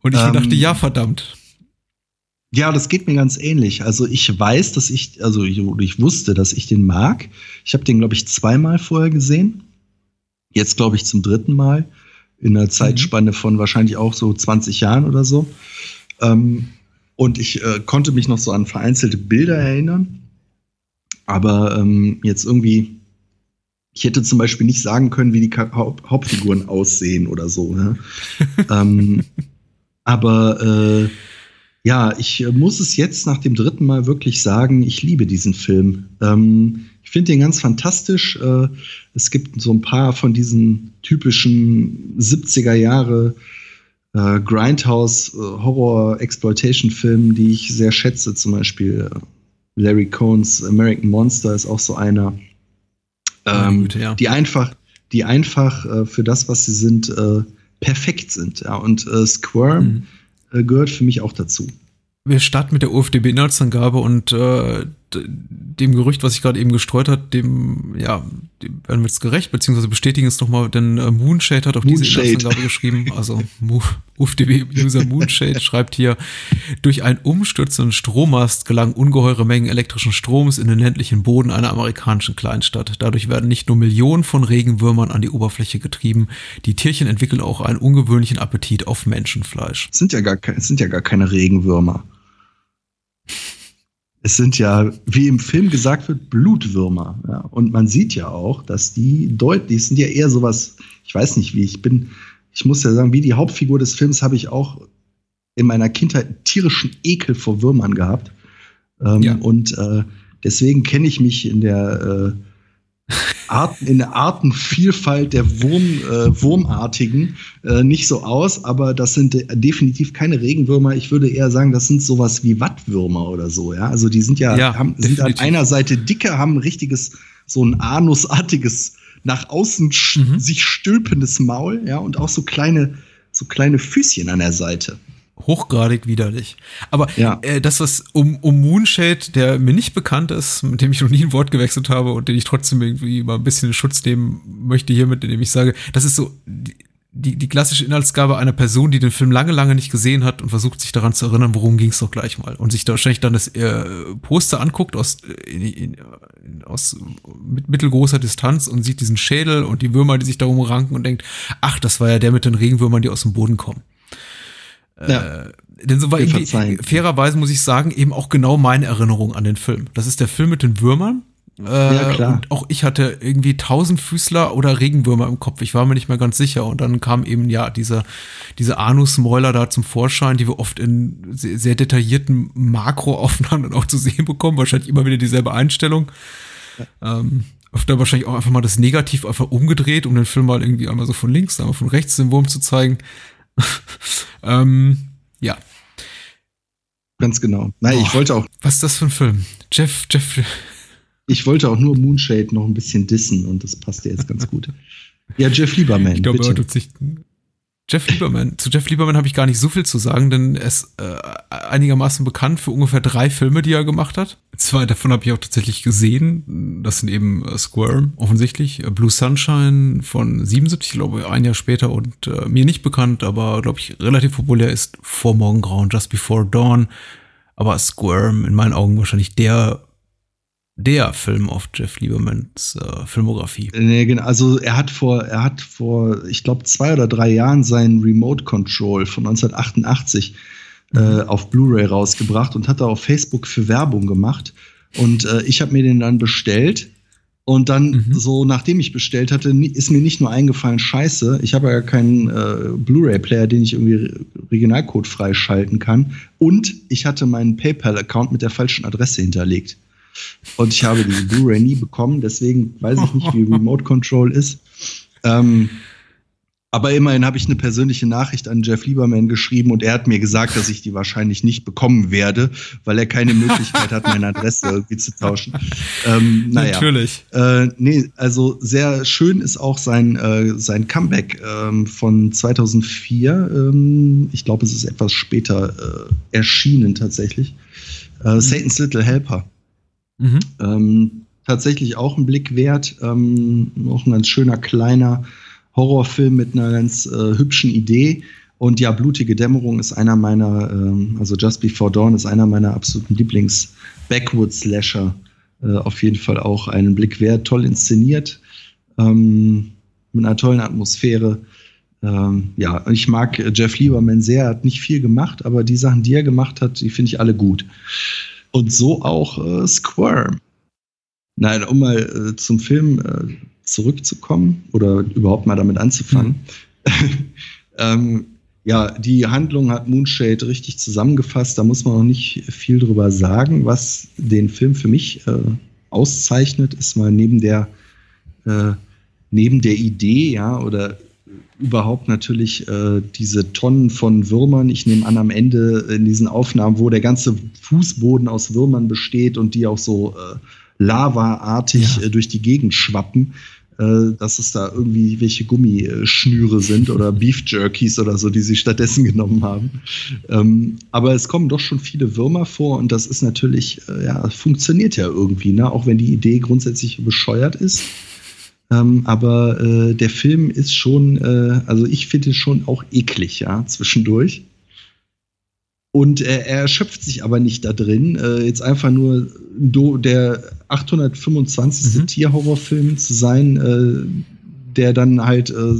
Und ich Ähm, dachte, ja, verdammt. Ja, das geht mir ganz ähnlich. Also ich weiß, dass ich, also ich, ich wusste, dass ich den mag. Ich habe den, glaube ich, zweimal vorher gesehen. Jetzt, glaube ich, zum dritten Mal. In einer Zeitspanne von wahrscheinlich auch so 20 Jahren oder so. Ähm, und ich äh, konnte mich noch so an vereinzelte Bilder erinnern. Aber ähm, jetzt irgendwie, ich hätte zum Beispiel nicht sagen können, wie die Haupt Hauptfiguren aussehen oder so. Ne? ähm, aber äh, ja, ich äh, muss es jetzt nach dem dritten Mal wirklich sagen, ich liebe diesen Film. Ähm, ich finde den ganz fantastisch. Äh, es gibt so ein paar von diesen typischen 70er Jahre äh, Grindhouse äh, die ich sehr schätze. Zum Beispiel äh, Larry Cohns American Monster ist auch so einer. Meine Ähm, Güte, ja. Die einfach, die einfach äh, für das, was sie sind, äh, perfekt sind. Ja, und äh, Squirm Mhm. äh, gehört für mich auch dazu. Wir starten mit der UFDB-Inhaltsangabe und äh, dem Gerücht, was sich gerade eben gestreut hat, dem, ja, dem werden wir jetzt gerecht, beziehungsweise bestätigen es nochmal, denn äh, Moonshade hat auch diese Moonshade. Inhaltsangabe geschrieben. Also UFDB-User Moonshade schreibt hier, durch einen umstürzenden Strommast gelangen ungeheure Mengen elektrischen Stroms in den ländlichen Boden einer amerikanischen Kleinstadt. Dadurch werden nicht nur Millionen von Regenwürmern an die Oberfläche getrieben, die Tierchen entwickeln auch einen ungewöhnlichen Appetit auf Menschenfleisch. Es sind ja gar, es sind ja gar keine Regenwürmer. Es sind ja, wie im Film gesagt wird, Blutwürmer. Ja. Und man sieht ja auch, dass die deutlich, sind ja eher sowas, ich weiß nicht wie, ich bin, ich muss ja sagen, wie die Hauptfigur des Films habe ich auch in meiner Kindheit tierischen Ekel vor Würmern gehabt. Ähm, Ja. Und äh, deswegen kenne ich mich in der äh, Arten, in der Artenvielfalt der Wurm, äh, Wurmartigen äh, nicht so aus, aber das sind de definitiv keine Regenwürmer. Ich würde eher sagen, das sind sowas wie Wattwürmer oder so, ja. Also die sind ja, Ja, haben, sind an einer Seite dicker, haben ein richtiges, so ein anusartiges, nach außen Mhm. sich stülpendes Maul, ja, und auch so kleine, so kleine Füßchen an der Seite. Hochgradig widerlich. Aber Ja. äh, das, was um, um Moonshade, der mir nicht bekannt ist, mit dem ich noch nie ein Wort gewechselt habe und den ich trotzdem irgendwie mal ein bisschen in Schutz nehmen möchte hiermit, indem ich sage, das ist so die, die, die klassische Inhaltsgabe einer Person, die den Film lange, lange nicht gesehen hat und versucht sich daran zu erinnern, worum ging es doch gleich mal. Und sich da wahrscheinlich dann das äh, Poster anguckt aus, in, in, in, aus mit mittelgroßer Distanz und sieht diesen Schädel und die Würmer, die sich darum ranken und denkt, ach, das war ja der mit den Regenwürmern, die aus dem Boden kommen. Ja. Äh, denn so war irgendwie, fairerweise muss ich sagen, eben auch genau meine Erinnerung an den Film. Das ist der Film mit den Würmern. Äh, Ja, klar. Und auch ich hatte irgendwie Tausendfüßler oder Regenwürmer im Kopf. Ich war mir nicht mehr ganz sicher. Und dann kam eben ja diese, diese Anusmäuler da zum Vorschein, die wir oft in sehr, sehr detaillierten Makroaufnahmen dann auch zu sehen bekommen. Wahrscheinlich immer wieder dieselbe Einstellung. Ähm, öfter wahrscheinlich auch einfach mal das Negativ einfach umgedreht, um den Film mal irgendwie einmal so von links, einmal von rechts den Wurm zu zeigen. ähm, ja. Ganz genau. Nein, ich Boah. wollte auch, Was ist das für ein Film? Jeff, Jeff. ich wollte auch nur Moonshade noch ein bisschen dissen und das passt ja jetzt ganz gut. Ja, Jeff Lieberman, Ich glaube, er tut sich. Jeff Lieberman. Zu Jeff Lieberman habe ich gar nicht so viel zu sagen, denn er ist äh, einigermaßen bekannt für ungefähr drei Filme, die er gemacht hat. Zwei davon habe ich auch tatsächlich gesehen. Das sind eben äh, Squirm, offensichtlich. Äh, Blue Sunshine von 77, glaube ich, ein Jahr später und äh, mir nicht bekannt, aber glaube ich relativ populär ist Vor Morgengrauen, Just Before Dawn. Aber Squirm in meinen Augen wahrscheinlich der der Film auf Jeff Liebermans äh, Filmografie. Nee, genau. Also er hat vor, er hat vor, ich glaube, zwei oder drei Jahren sein Remote Control von 1988 äh, auf Blu-ray rausgebracht und hat da auf Facebook für Werbung gemacht. Und äh, ich habe mir den dann bestellt. Und dann, Mhm. so nachdem ich bestellt hatte, ist mir nicht nur eingefallen, scheiße, ich habe ja keinen äh, Blu-ray-Player, den ich irgendwie Re- Regionalcode freischalten kann. Und ich hatte meinen PayPal-Account mit der falschen Adresse hinterlegt. Und ich habe die Blu-ray nie bekommen, deswegen weiß ich nicht, wie Remote Control ist. Ähm, aber immerhin habe ich eine persönliche Nachricht an Jeff Lieberman geschrieben und er hat mir gesagt, dass ich die wahrscheinlich nicht bekommen werde, weil er keine Möglichkeit hat, meine Adresse irgendwie zu tauschen. Ähm, naja. Natürlich. Äh, nee, also sehr schön ist auch sein, äh, sein Comeback ähm, von 2004. Ähm, ich glaube, es ist etwas später äh, erschienen tatsächlich. Äh, Satan's Little Helper. Mhm. Ähm, tatsächlich auch ein Blick wert. Ähm, auch ein ganz schöner kleiner Horrorfilm mit einer ganz äh, hübschen Idee. Und ja, Blutige Dämmerung ist einer meiner, ähm, also Just Before Dawn ist einer meiner absoluten Lieblings-Backwoods-Slasher. Äh, auf jeden Fall auch einen Blick wert. Toll inszeniert. Ähm, mit einer tollen Atmosphäre. Ähm, ja, ich mag Jeff Lieberman sehr. Er hat nicht viel gemacht, aber die Sachen, die er gemacht hat, die finde ich alle gut. Und so auch äh, Squirm. Nein, um mal äh, zum Film äh, zurückzukommen oder überhaupt mal damit anzufangen. ähm, ja, die Handlung hat Moonshade richtig zusammengefasst. Da muss man auch nicht viel drüber sagen. Was den Film für mich äh, auszeichnet, ist mal neben der, äh, neben der Idee, ja, oder überhaupt natürlich äh, diese Tonnen von Würmern. Ich nehme an, am Ende in diesen Aufnahmen, wo der ganze Fußboden aus Würmern besteht und die auch so äh, lavaartig Ja. äh, durch die Gegend schwappen, äh, dass es da irgendwie welche Gummischnüre sind oder Beef Jerkies oder so, die sie stattdessen genommen haben. Ähm, aber es kommen doch schon viele Würmer vor und das ist natürlich, äh, ja, funktioniert ja irgendwie, ne? auch wenn die Idee grundsätzlich bescheuert ist. Ähm, aber äh, der Film ist schon, äh, also ich finde schon auch eklig, ja, zwischendurch. Und äh, er erschöpft sich aber nicht da drin, äh, jetzt einfach nur do, der 825. Mhm. Tierhorrorfilm zu sein, äh, der dann halt äh,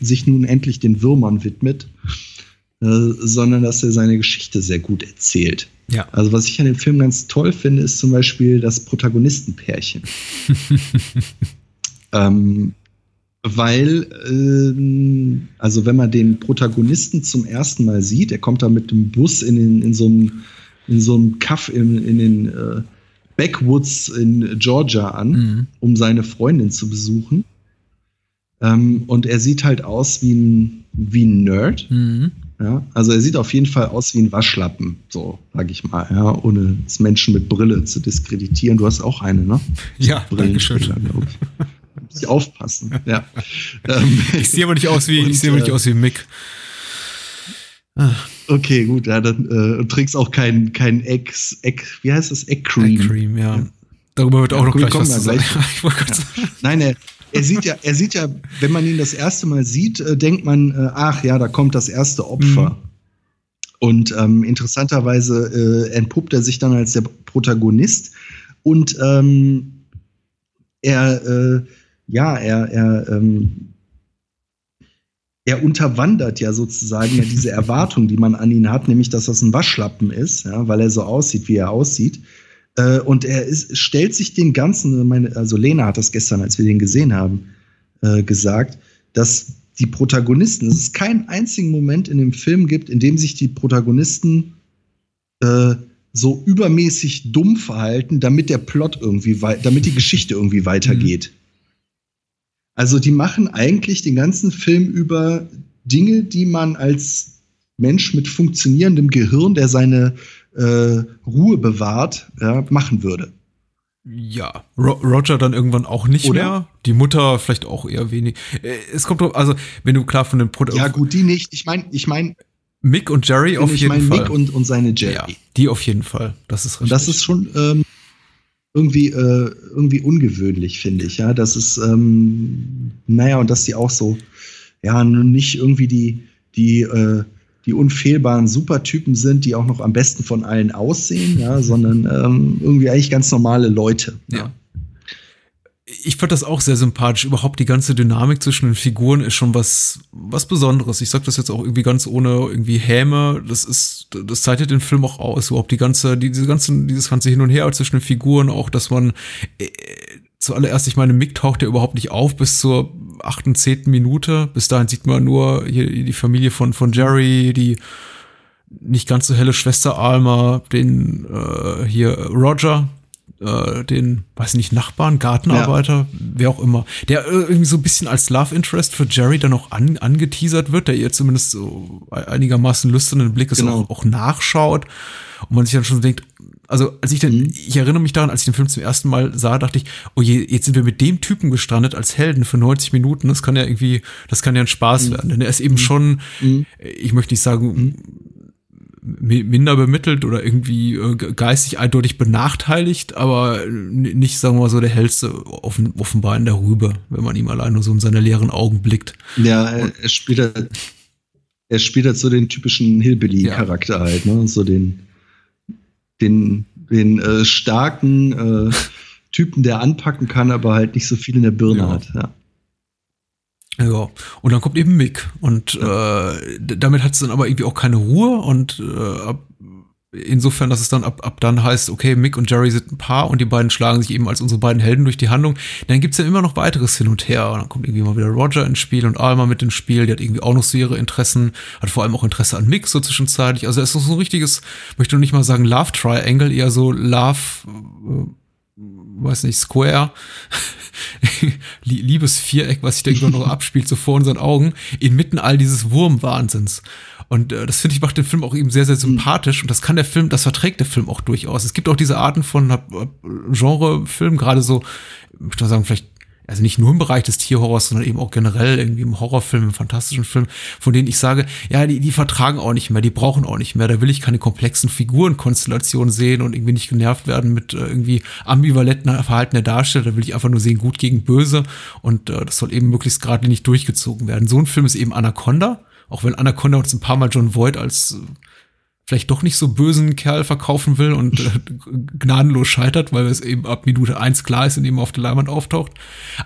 sich nun endlich den Würmern widmet, äh, sondern dass er seine Geschichte sehr gut erzählt. Ja. Also was ich an dem Film ganz toll finde, ist zum Beispiel das Protagonistenpärchen. ähm, weil, ähm, also wenn man den Protagonisten zum ersten Mal sieht, er kommt da mit dem Bus in, den, in so einem in so einem Kaff in, in den äh, Backwoods in Georgia an, Mhm. um seine Freundin zu besuchen. Ähm, und er sieht halt aus wie ein, wie ein Nerd. Mhm. Ja, also er sieht auf jeden Fall aus wie ein Waschlappen, so sag ich mal, ja, ohne das Menschen mit Brille zu diskreditieren. Du hast auch eine, ne? Ja, danke schön. Muss ich aufpassen. Ja. Ähm, Ich sehe aber nicht aus wie, Und, ich sehe aber nicht äh, aus wie Mick. Ah, okay, gut, ja, dann äh, trinkst auch kein, kein Egg, Egg, wie heißt das? Egg Cream. Egg Cream, ja. Darüber wird auch Ja, noch wir gleich kommen was zu sagen. Sagen. Nein, er, er sieht ja, er sieht ja, wenn man ihn das erste Mal sieht, äh, denkt man, äh, ach ja, da kommt das erste Opfer. Mhm. Und ähm, interessanterweise äh, entpuppt er sich dann als der Protagonist und ähm, er, äh, ja, er, er, ähm, er unterwandert ja sozusagen ja diese Erwartung, die man an ihn hat, nämlich dass das ein Waschlappen ist, ja, weil er so aussieht, wie er aussieht. Äh, und er ist, stellt sich den ganzen, meine, also Lena hat das gestern, als wir den gesehen haben, äh, gesagt, dass die Protagonisten, dass es keinen einzigen Moment in dem Film gibt, in dem sich die Protagonisten äh, so übermäßig dumm verhalten, damit der Plot irgendwie, damit die Geschichte irgendwie weitergeht. Also die machen eigentlich den ganzen Film über Dinge, die man als Mensch mit funktionierendem Gehirn, der seine äh, Ruhe bewahrt, ja, machen würde. Ja, Ro Roger dann irgendwann auch nicht Oder? mehr. Die Mutter vielleicht auch eher wenig. Äh, Es kommt drauf, also wenn du klar von den Pro Ja, gut, die nicht. Ich meine, ich meine, Mick und Jerry auf ich jeden meine Fall. Mick und, und seine Jerry. ja, die auf jeden Fall. Das ist richtig. Und das ist schon ähm, irgendwie, äh, irgendwie ungewöhnlich, finde ich. Ja, das ist, ähm, naja, und dass die auch so, ja, nicht irgendwie die, die, äh, die unfehlbaren Supertypen sind, die auch noch am besten von allen aussehen, ja, sondern ähm, irgendwie eigentlich ganz normale Leute. Ja. Ich fand das auch sehr sympathisch. Überhaupt die ganze Dynamik zwischen den Figuren ist schon was, was Besonderes. Ich sag das jetzt auch irgendwie ganz ohne irgendwie Häme. Das ist, das zeichnet den Film auch aus. Überhaupt die ganze, die, diese ganzen, dieses ganze Hin und Her zwischen den Figuren, auch, dass man, äh, zuallererst, ich meine, Mick taucht ja überhaupt nicht auf bis zur achten, zehnten Minute. Bis dahin sieht man nur hier die Familie von, von Jerry, die nicht ganz so helle Schwester Alma, den äh, hier Roger, äh, den, weiß nicht, Nachbarn, Gartenarbeiter, wer auch immer, der äh, irgendwie so ein bisschen als Love Interest für Jerry dann auch an, angeteasert wird, der ihr zumindest so einigermaßen lüsternen Blickes Genau. auch, auch nachschaut und man sich dann schon denkt, also als ich dann, Mhm. ich erinnere mich daran, als ich den Film zum ersten Mal sah, dachte ich, oh je, jetzt sind wir mit dem Typen gestrandet als Helden für 90 Minuten, das kann ja irgendwie, das kann ja ein Spaß werden, denn er ist eben schon, Mhm. ich möchte nicht sagen, mi- minder bemittelt oder irgendwie äh, ge- geistig eindeutig benachteiligt, aber nicht, sagen wir mal so, der hellste offen, offenbar in der Rübe, wenn man ihm allein nur so in seine leeren Augen blickt. Ja, er, er spielt halt, er spielt halt so den typischen Hillbilly-Charakter halt, ne? So den, den, den äh, starken äh, Typen, der anpacken kann, aber halt nicht so viel in der Birne Ja. hat. Ja. Ja, und dann kommt eben Mick und äh, d- damit hat es dann aber irgendwie auch keine Ruhe und äh, ab, insofern, dass es dann ab, ab dann heißt, okay, Mick und Jerry sind ein Paar und die beiden schlagen sich eben als unsere beiden Helden durch die Handlung, dann gibt's ja immer noch weiteres hin und her und dann kommt irgendwie mal wieder Roger ins Spiel und Alma mit ins Spiel, die hat irgendwie auch noch so ihre Interessen, hat vor allem auch Interesse an Mick so zwischenzeitlich, also es ist so ein richtiges, möchte noch nicht mal sagen Love Triangle, eher so Love, äh, weiß nicht, Square, Lie- Liebesviereck, was sich da irgendwo noch abspielt, so vor unseren Augen, inmitten all dieses Wurmwahnsinns. Und äh, das finde ich macht den Film auch eben sehr, sehr sympathisch und das kann der Film, das verträgt der Film auch durchaus. Es gibt auch diese Arten von äh, Genrefilmen, gerade so, ich möchte mal sagen, vielleicht also nicht nur im Bereich des Tierhorrors, sondern eben auch generell irgendwie im Horrorfilm, im fantastischen Film, von denen ich sage, ja, die, die vertragen auch nicht mehr, die brauchen auch nicht mehr. Da will ich keine komplexen Figurenkonstellationen sehen und irgendwie nicht genervt werden mit äh, irgendwie ambivalenten Verhalten der Darsteller. Da will ich einfach nur sehen, gut gegen böse und äh, das soll eben möglichst gerade nicht durchgezogen werden. So ein Film ist eben Anaconda, auch wenn Anaconda uns ein paar Mal John Voight als äh, vielleicht doch nicht so bösen Kerl verkaufen will und äh, gnadenlos scheitert, weil es eben ab Minute eins klar ist und eben auf der Leinwand auftaucht.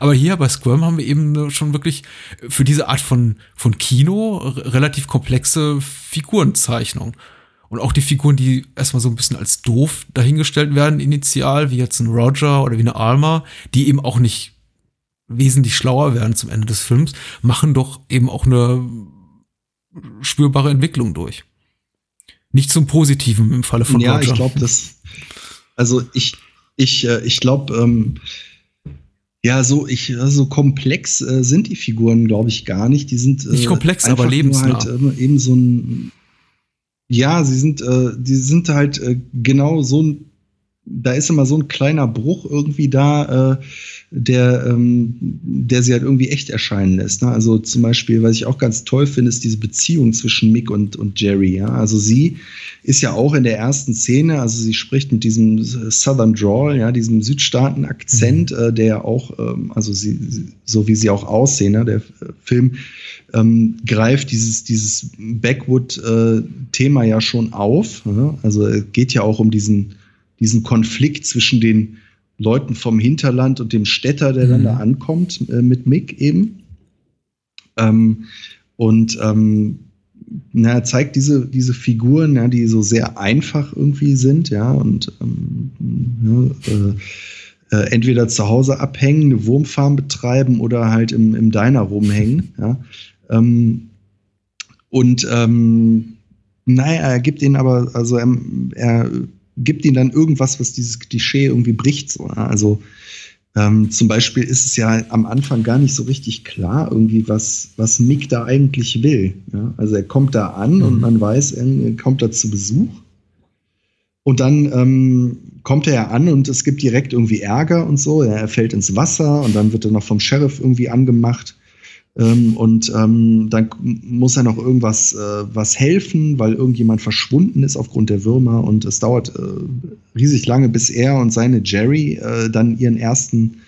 Aber hier bei Squirm haben wir eben äh, schon wirklich für diese Art von, von Kino relativ komplexe Figurenzeichnung. Und auch die Figuren, die erstmal so ein bisschen als doof dahingestellt werden initial, wie jetzt ein Roger oder wie eine Alma, die eben auch nicht wesentlich schlauer werden zum Ende des Films, machen doch eben auch eine spürbare Entwicklung durch. Nicht zum Positiven im Falle von ja, Roger. ich glaube, das. Also ich, ich, äh, ich glaube, ähm, ja, so, ich, so komplex äh, sind die Figuren, glaube ich, gar nicht. Die sind äh, Nicht komplex, aber nur lebensnah. Halt, äh, eben so ein. Ja, sie sind, äh, die sind halt äh, genau so ein. Da ist immer so ein kleiner Bruch irgendwie da, äh, der, ähm, der sie halt irgendwie echt erscheinen lässt. Ne? Also zum Beispiel, was ich auch ganz toll finde, ist diese Beziehung zwischen Mick und, und Jerry. Ja? Also sie ist ja auch in der ersten Szene, also sie spricht mit diesem Southern Drawl, ja, diesem Südstaaten-Akzent, äh, der ja auch, ähm, also sie, so wie sie auch aussehen, ne? der äh, Film ähm, greift dieses, dieses Backwood-Thema ja schon auf. Ne? Also es geht ja auch um diesen, diesen Konflikt zwischen den Leuten vom Hinterland und dem Städter, der dann Mhm. da ankommt, äh, mit Mick eben. Ähm, und ähm, na, er zeigt diese, diese Figuren, ja, die so sehr einfach irgendwie sind, ja, und ähm, ja, äh, äh, entweder zu Hause abhängen, eine Wurmfarm betreiben oder halt im, im Diner rumhängen, ja. Ähm, und ähm, naja, er gibt ihnen aber, also er, er gibt ihnen dann irgendwas, was dieses Klischee irgendwie bricht. So. ja. Also ähm, zum Beispiel ist es ja am Anfang gar nicht so richtig klar, irgendwie, was, was Mick da eigentlich will. Ja? Also er kommt da an und Mhm. man weiß, er kommt da zu Besuch. Und dann ähm, kommt er ja an und es gibt direkt irgendwie Ärger und so. Er fällt ins Wasser und dann wird er noch vom Sheriff irgendwie angemacht. Ähm, und ähm, dann muss er noch irgendwas äh, was helfen, weil irgendjemand verschwunden ist aufgrund der Würmer. Und es dauert äh, riesig lange, bis er und seine Jerry äh, dann ihren ersten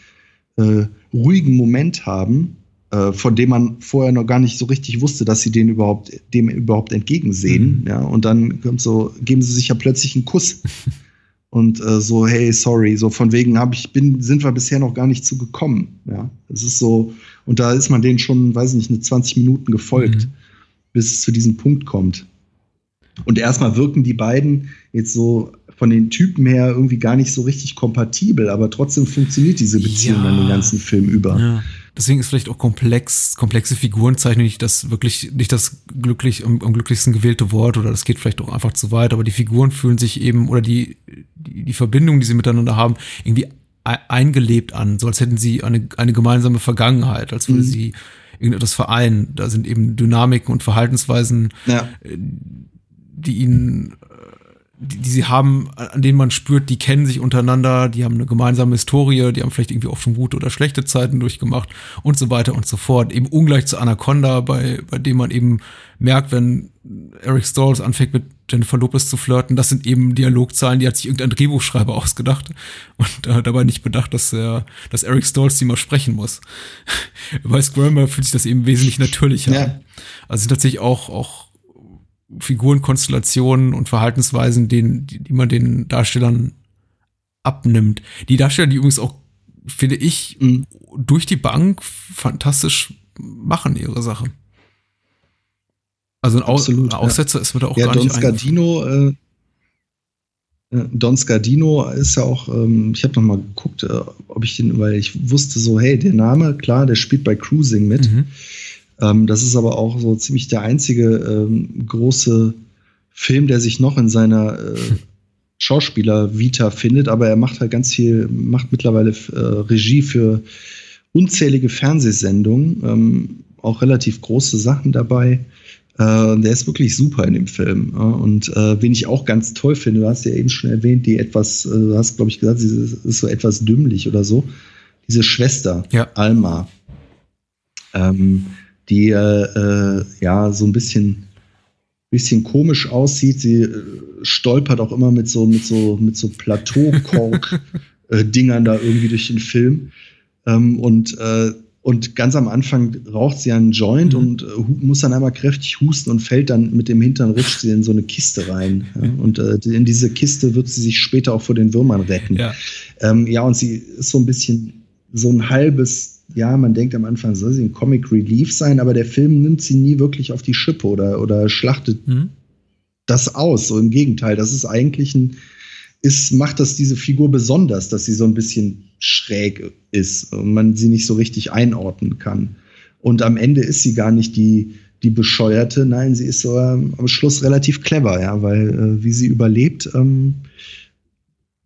äh, ruhigen Moment haben, äh, von dem man vorher noch gar nicht so richtig wusste, dass sie den überhaupt, dem überhaupt entgegensehen. Mhm. Ja, und dann kommt so, geben sie sich ja plötzlich einen Kuss. und äh, so, hey, sorry, so von wegen habe ich, bin, sind wir bisher noch gar nicht zu gekommen. Ja, es ist so, und da ist man denen schon, weiß nicht, eine 20 Minuten gefolgt, mhm. bis es zu diesem Punkt kommt. Und erstmal wirken die beiden jetzt so von den Typen her irgendwie gar nicht so richtig kompatibel, aber trotzdem funktioniert diese Beziehung ja. dann den ganzen Film über. Ja. Deswegen ist vielleicht auch komplex, komplexe Figurenzeichnung nicht das wirklich, nicht das glücklich, am, am glücklichsten gewählte Wort oder das geht vielleicht auch einfach zu weit, aber die Figuren fühlen sich eben oder die, die, die Verbindung, die sie miteinander haben, irgendwie eingelebt an, so als hätten sie eine, eine gemeinsame Vergangenheit, als würde mhm. sie irgendetwas vereinen. Da sind eben Dynamiken und Verhaltensweisen, ja. Äh, die ihnen die, die sie haben, an denen man spürt, die kennen sich untereinander, die haben eine gemeinsame Historie, die haben vielleicht irgendwie auch schon gute oder schlechte Zeiten durchgemacht und so weiter und so fort. Eben ungleich zu Anaconda, bei, bei dem man eben merkt, wenn Eric Stalls anfängt mit Jennifer Lopez zu flirten, das sind eben Dialogzahlen, die hat sich irgendein Drehbuchschreiber ausgedacht und äh, dabei nicht bedacht, dass er, dass Eric Stalls die mal sprechen muss. bei Scramble fühlt sich das eben wesentlich natürlicher ja. an. Also sind tatsächlich auch, auch Figurenkonstellationen und Verhaltensweisen, den, die, die man den Darstellern abnimmt. Die Darsteller, die übrigens auch, finde ich, mhm. durch die Bank fantastisch machen ihre Sache. Also ein, Absolut, ein Aussetzer ja. ist mir da auch ja, gar Don nicht Scardino, äh, Don Scardino ist ja auch, ähm, ich habe noch mal geguckt, äh, ob ich den, weil ich wusste so, hey, der Name, klar, der spielt bei Cruising mit. Mhm. Ähm, das ist aber auch so ziemlich der einzige ähm, große Film, der sich noch in seiner äh, Schauspieler-Vita findet, aber er macht halt ganz viel, macht mittlerweile äh, Regie für unzählige Fernsehsendungen, ähm, auch relativ große Sachen dabei. Äh, der ist wirklich super in dem Film. Und äh, wen ich auch ganz toll finde, du hast ja eben schon erwähnt, die etwas, äh, du hast, glaube ich, gesagt, sie ist so etwas dümmlich oder so. Diese Schwester, ja. Alma. Ähm, die äh, ja so ein bisschen, bisschen komisch aussieht. Sie äh, stolpert auch immer mit so, mit so, mit so Plateaukork-Dingern da irgendwie durch den Film. Ähm, und, äh, und ganz am Anfang raucht sie einen Joint mhm. und äh, muss dann einmal kräftig husten und fällt dann mit dem Hintern rutscht sie in so eine Kiste rein. Ja? Und äh, in diese Kiste wird sie sich später auch vor den Würmern retten. Ja, ähm, ja und sie ist so ein bisschen so ein halbes ja, man denkt am Anfang, soll sie ein Comic Relief sein, aber der Film nimmt sie nie wirklich auf die Schippe oder, oder schlachtet mhm. das aus. So im Gegenteil, das ist eigentlich ein, ist, macht das diese Figur besonders, dass sie so ein bisschen schräg ist und man sie nicht so richtig einordnen kann. Und am Ende ist sie gar nicht die, die Bescheuerte, nein, sie ist so ähm, am Schluss relativ clever, ja, weil äh, wie sie überlebt, ähm,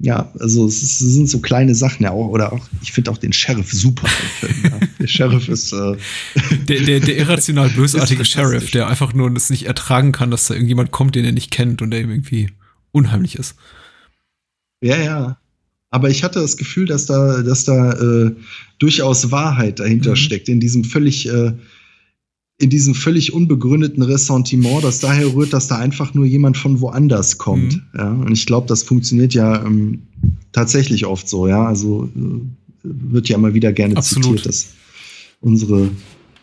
ja, also es, ist, es, sind so kleine Sachen ja auch, oder auch, ich finde auch den Sheriff super Film. Ja. Der Sheriff ist äh, der, der, der irrational bösartige Sheriff, der einfach nur es nicht ertragen kann, dass da irgendjemand kommt, den er nicht kennt und der ihm irgendwie unheimlich ist. Ja, ja. Aber ich hatte das Gefühl, dass da, dass da äh, durchaus Wahrheit dahinter mhm. steckt, in diesem völlig äh, in diesem völlig unbegründeten Ressentiment, das daher rührt, dass da einfach nur jemand von woanders kommt. Mhm. Ja, und ich glaube, das funktioniert ja ähm, tatsächlich oft so. Ja, also äh, wird ja immer wieder gerne Absolut. zitiert, dass unsere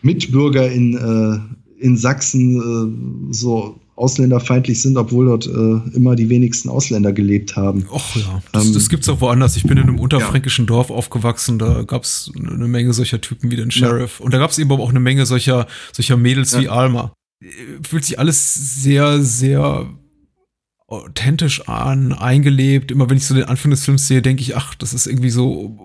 Mitbürger in, äh, in Sachsen äh, so ausländerfeindlich sind, obwohl dort äh, immer die wenigsten Ausländer gelebt haben. Ach ja, das, ähm, das gibt's auch woanders. Ich bin in einem unterfränkischen ja. Dorf aufgewachsen, da gab's eine Menge solcher Typen wie den Sheriff. Ja. Und da gab's eben auch eine Menge solcher, solcher Mädels ja. wie Alma. Fühlt sich alles sehr, sehr authentisch an, eingelebt. Immer wenn ich so den Anfang des Films sehe, denke ich, ach, das ist irgendwie so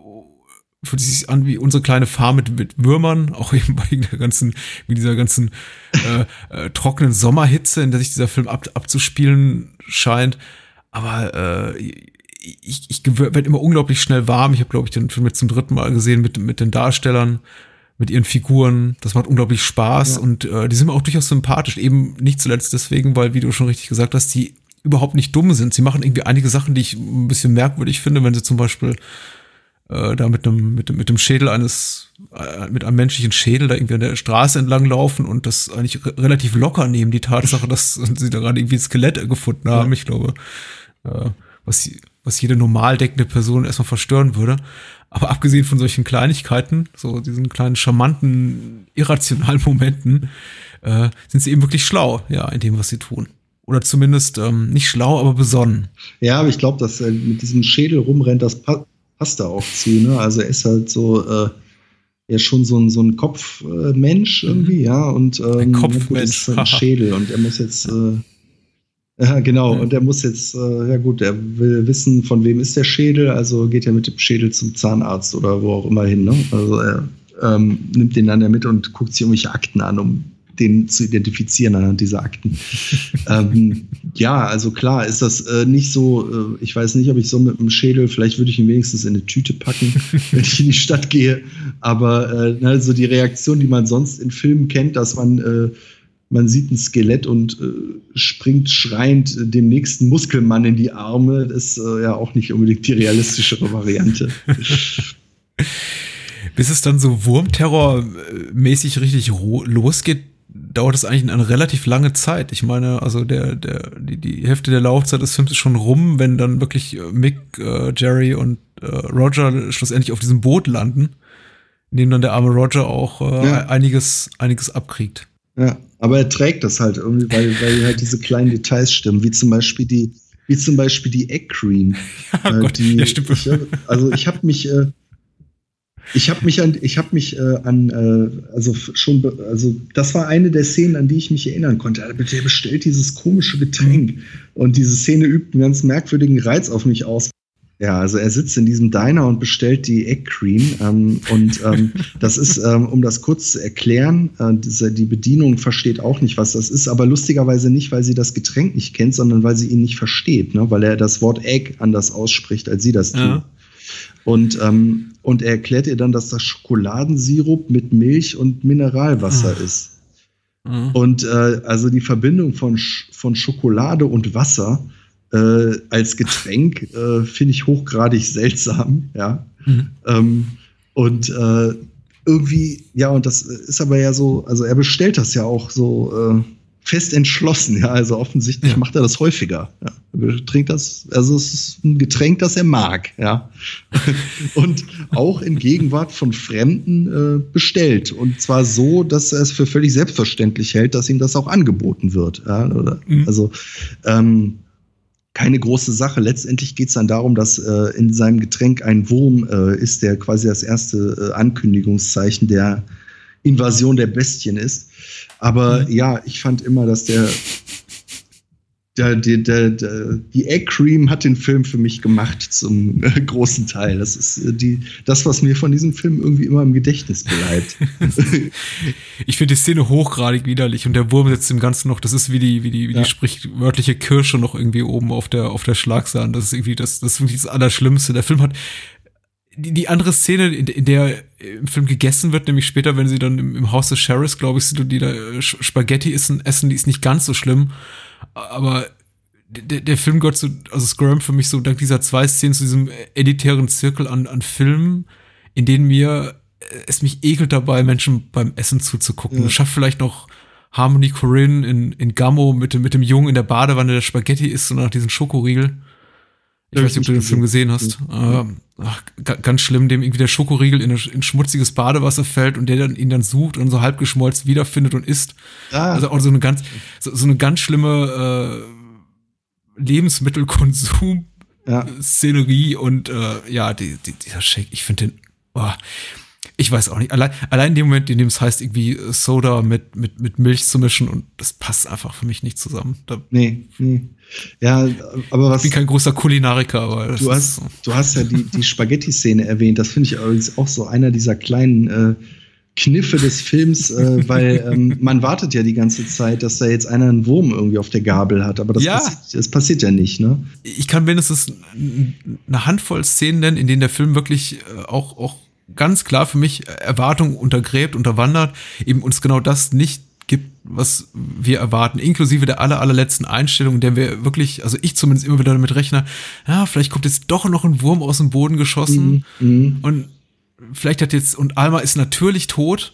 fühlt sich an wie unsere kleine Farm mit, mit Würmern, auch eben bei der ganzen, wie dieser ganzen äh, äh, trockenen Sommerhitze, in der sich dieser Film ab, abzuspielen scheint. Aber äh, ich, ich werde immer unglaublich schnell warm. Ich habe, glaube ich, den Film jetzt zum dritten Mal gesehen mit, mit den Darstellern, mit ihren Figuren. Das macht unglaublich Spaß ja. und äh, die sind mir auch durchaus sympathisch. Eben nicht zuletzt deswegen, weil, wie du schon richtig gesagt hast, die überhaupt nicht dumm sind. Sie machen irgendwie einige Sachen, die ich ein bisschen merkwürdig finde, wenn sie zum Beispiel äh, da mit einem mit, mit dem Schädel eines äh, mit einem menschlichen Schädel da irgendwie an der Straße entlang laufen und das eigentlich re relativ locker nehmen die Tatsache, dass sie da gerade irgendwie ein Skelett gefunden haben. Ich glaube, äh, was was jede normal denkende Person erstmal verstören würde. Aber abgesehen von solchen Kleinigkeiten, so diesen kleinen charmanten irrationalen Momenten, äh, sind sie eben wirklich schlau, ja, in dem, was sie tun. Oder zumindest ähm, nicht schlau, aber besonnen. Ja, aber ich glaube, dass er mit diesem Schädel rumrennt, das pa passt da auch zu. Ne? Also er ist halt so, äh, er ist schon so ein, so ein Kopfmensch äh, irgendwie, mhm. ja. Und ähm, ein Kopfmensch. Halt ein Schädel und er muss jetzt. Äh, ja, genau. Mhm. Und er muss jetzt, äh, ja gut, er will wissen, von wem ist der Schädel, also geht er mit dem Schädel zum Zahnarzt oder wo auch immer hin. Ne? Also er ähm, nimmt den dann ja mit und guckt sich irgendwelche Akten an, um den zu identifizieren anhand dieser Akten. ähm, ja, also klar ist das äh, nicht so, äh, ich weiß nicht, ob ich so mit dem Schädel, vielleicht würde ich ihn wenigstens in eine Tüte packen, wenn ich in die Stadt gehe, aber äh, also die Reaktion, die man sonst in Filmen kennt, dass man äh, man sieht ein Skelett und äh, springt schreiend dem nächsten Muskelmann in die Arme, ist äh, ja auch nicht unbedingt die realistischere Variante. Bis es dann so Wurmterror-mäßig richtig losgeht, dauert es eigentlich eine relativ lange Zeit. Ich meine, also der, der, die, die Hälfte der Laufzeit des Films ist schon rum, wenn dann wirklich äh, Mick, äh, Jerry und äh, Roger schlussendlich auf diesem Boot landen, in dem dann der arme Roger auch äh, ja. einiges, einiges abkriegt. Ja, aber er trägt das halt irgendwie, weil, weil halt diese kleinen Details stimmen, wie zum Beispiel die, wie zum Beispiel die Egg Cream. Ja, äh, Gott, die, ja, stimmt. Ich, also ich habe mich, äh, ich habe mich an, ich habe mich äh, an, äh, also schon, also das war eine der Szenen, an die ich mich erinnern konnte. Der bestellt dieses komische Getränk und diese Szene übt einen ganz merkwürdigen Reiz auf mich aus. Ja, also er sitzt in diesem Diner und bestellt die Egg Cream. Ähm, und ähm, das ist, ähm, um das kurz zu erklären, äh, diese, die Bedienung versteht auch nicht, was das ist, aber lustigerweise nicht, weil sie das Getränk nicht kennt, sondern weil sie ihn nicht versteht, ne? weil er das Wort Egg anders ausspricht, als sie das tut. Ja. Und, ähm, und er erklärt ihr dann, dass das Schokoladensirup mit Milch und Mineralwasser ah. ist. Mhm. Und äh, also die Verbindung von, von Schokolade und Wasser äh, als Getränk äh, finde ich hochgradig seltsam, ja. Mhm. Ähm, und äh, irgendwie, ja, und das ist aber ja so, also er bestellt das ja auch so äh, fest entschlossen, ja. Also offensichtlich ja. macht er das häufiger. Ja. Er trinkt das, also es ist ein Getränk, das er mag, ja. und auch in Gegenwart von Fremden äh, bestellt. Und zwar so, dass er es für völlig selbstverständlich hält, dass ihm das auch angeboten wird. Ja? Oder, mhm. Also ähm, keine große Sache. Letztendlich geht es dann darum, dass äh, in seinem Getränk ein Wurm äh, ist, der quasi das erste äh, Ankündigungszeichen der Invasion der Bestien ist. Aber mhm. ja, ich fand immer, dass der der, der, der, der, die Egg Cream hat den Film für mich gemacht zum äh, großen Teil. Das ist äh, die, das, was mir von diesem Film irgendwie immer im Gedächtnis bleibt. ich finde die Szene hochgradig widerlich und der Wurm sitzt im Ganzen noch, das ist wie die, wie die, wie ja. die sprichwörtliche Kirsche noch irgendwie oben auf der, auf der Schlagsahne. Das ist irgendwie das, das ist wirklich das Allerschlimmste. Der Film hat, die, die andere Szene, in, in der im Film gegessen wird, nämlich später, wenn sie dann im, im Haus des Sheriffs, glaube ich, sind die da äh, Spaghetti essen, essen, die ist nicht ganz so schlimm aber der, der Film gehört zu, also Scrum für mich so dank dieser zwei Szenen zu diesem editären Zirkel an, an Filmen, in denen mir äh, es mich ekelt dabei, Menschen beim Essen zuzugucken. Ja. Schafft vielleicht noch Harmony Corinne in, in Gammo mit dem, mit dem Jungen in der Badewanne, der Spaghetti isst und nach diesen Schokoriegel. Ich weiß nicht, ob du den Film gesehen hast. Ja. Ach, ganz schlimm, dem irgendwie der Schokoriegel in, in schmutziges Badewasser fällt und der dann ihn dann sucht und so halb geschmolzen wiederfindet und isst. Ah. Also auch so eine ganz, so, so eine ganz schlimme äh, Lebensmittelkonsum-Szenerie ja. und äh, ja, die, die, dieser Shake, ich finde den, oh, ich weiß auch nicht. Allein, allein in dem Moment, in dem es heißt, irgendwie Soda mit, mit, mit Milch zu mischen und das passt einfach für mich nicht zusammen. Da nee, nee. Ja, aber was. Ich bin kein großer Kulinariker, aber. du, hast, du hast ja die, die Spaghetti-Szene erwähnt. Das finde ich übrigens auch so einer dieser kleinen äh, Kniffe des Films, äh, weil ähm, man wartet ja die ganze Zeit, dass da jetzt einer einen Wurm irgendwie auf der Gabel hat. Aber das, ja. passiert, das passiert ja nicht, ne? Ich kann mindestens eine Handvoll Szenen nennen, in denen der Film wirklich äh, auch, auch ganz klar für mich Erwartungen untergräbt, unterwandert, eben uns genau das nicht gibt, was wir erwarten, inklusive der aller, allerletzten Einstellung, in der wir wirklich, also ich zumindest immer wieder damit rechne, ja, vielleicht kommt jetzt doch noch ein Wurm aus dem Boden geschossen Mhm. und vielleicht hat jetzt, und Alma ist natürlich tot.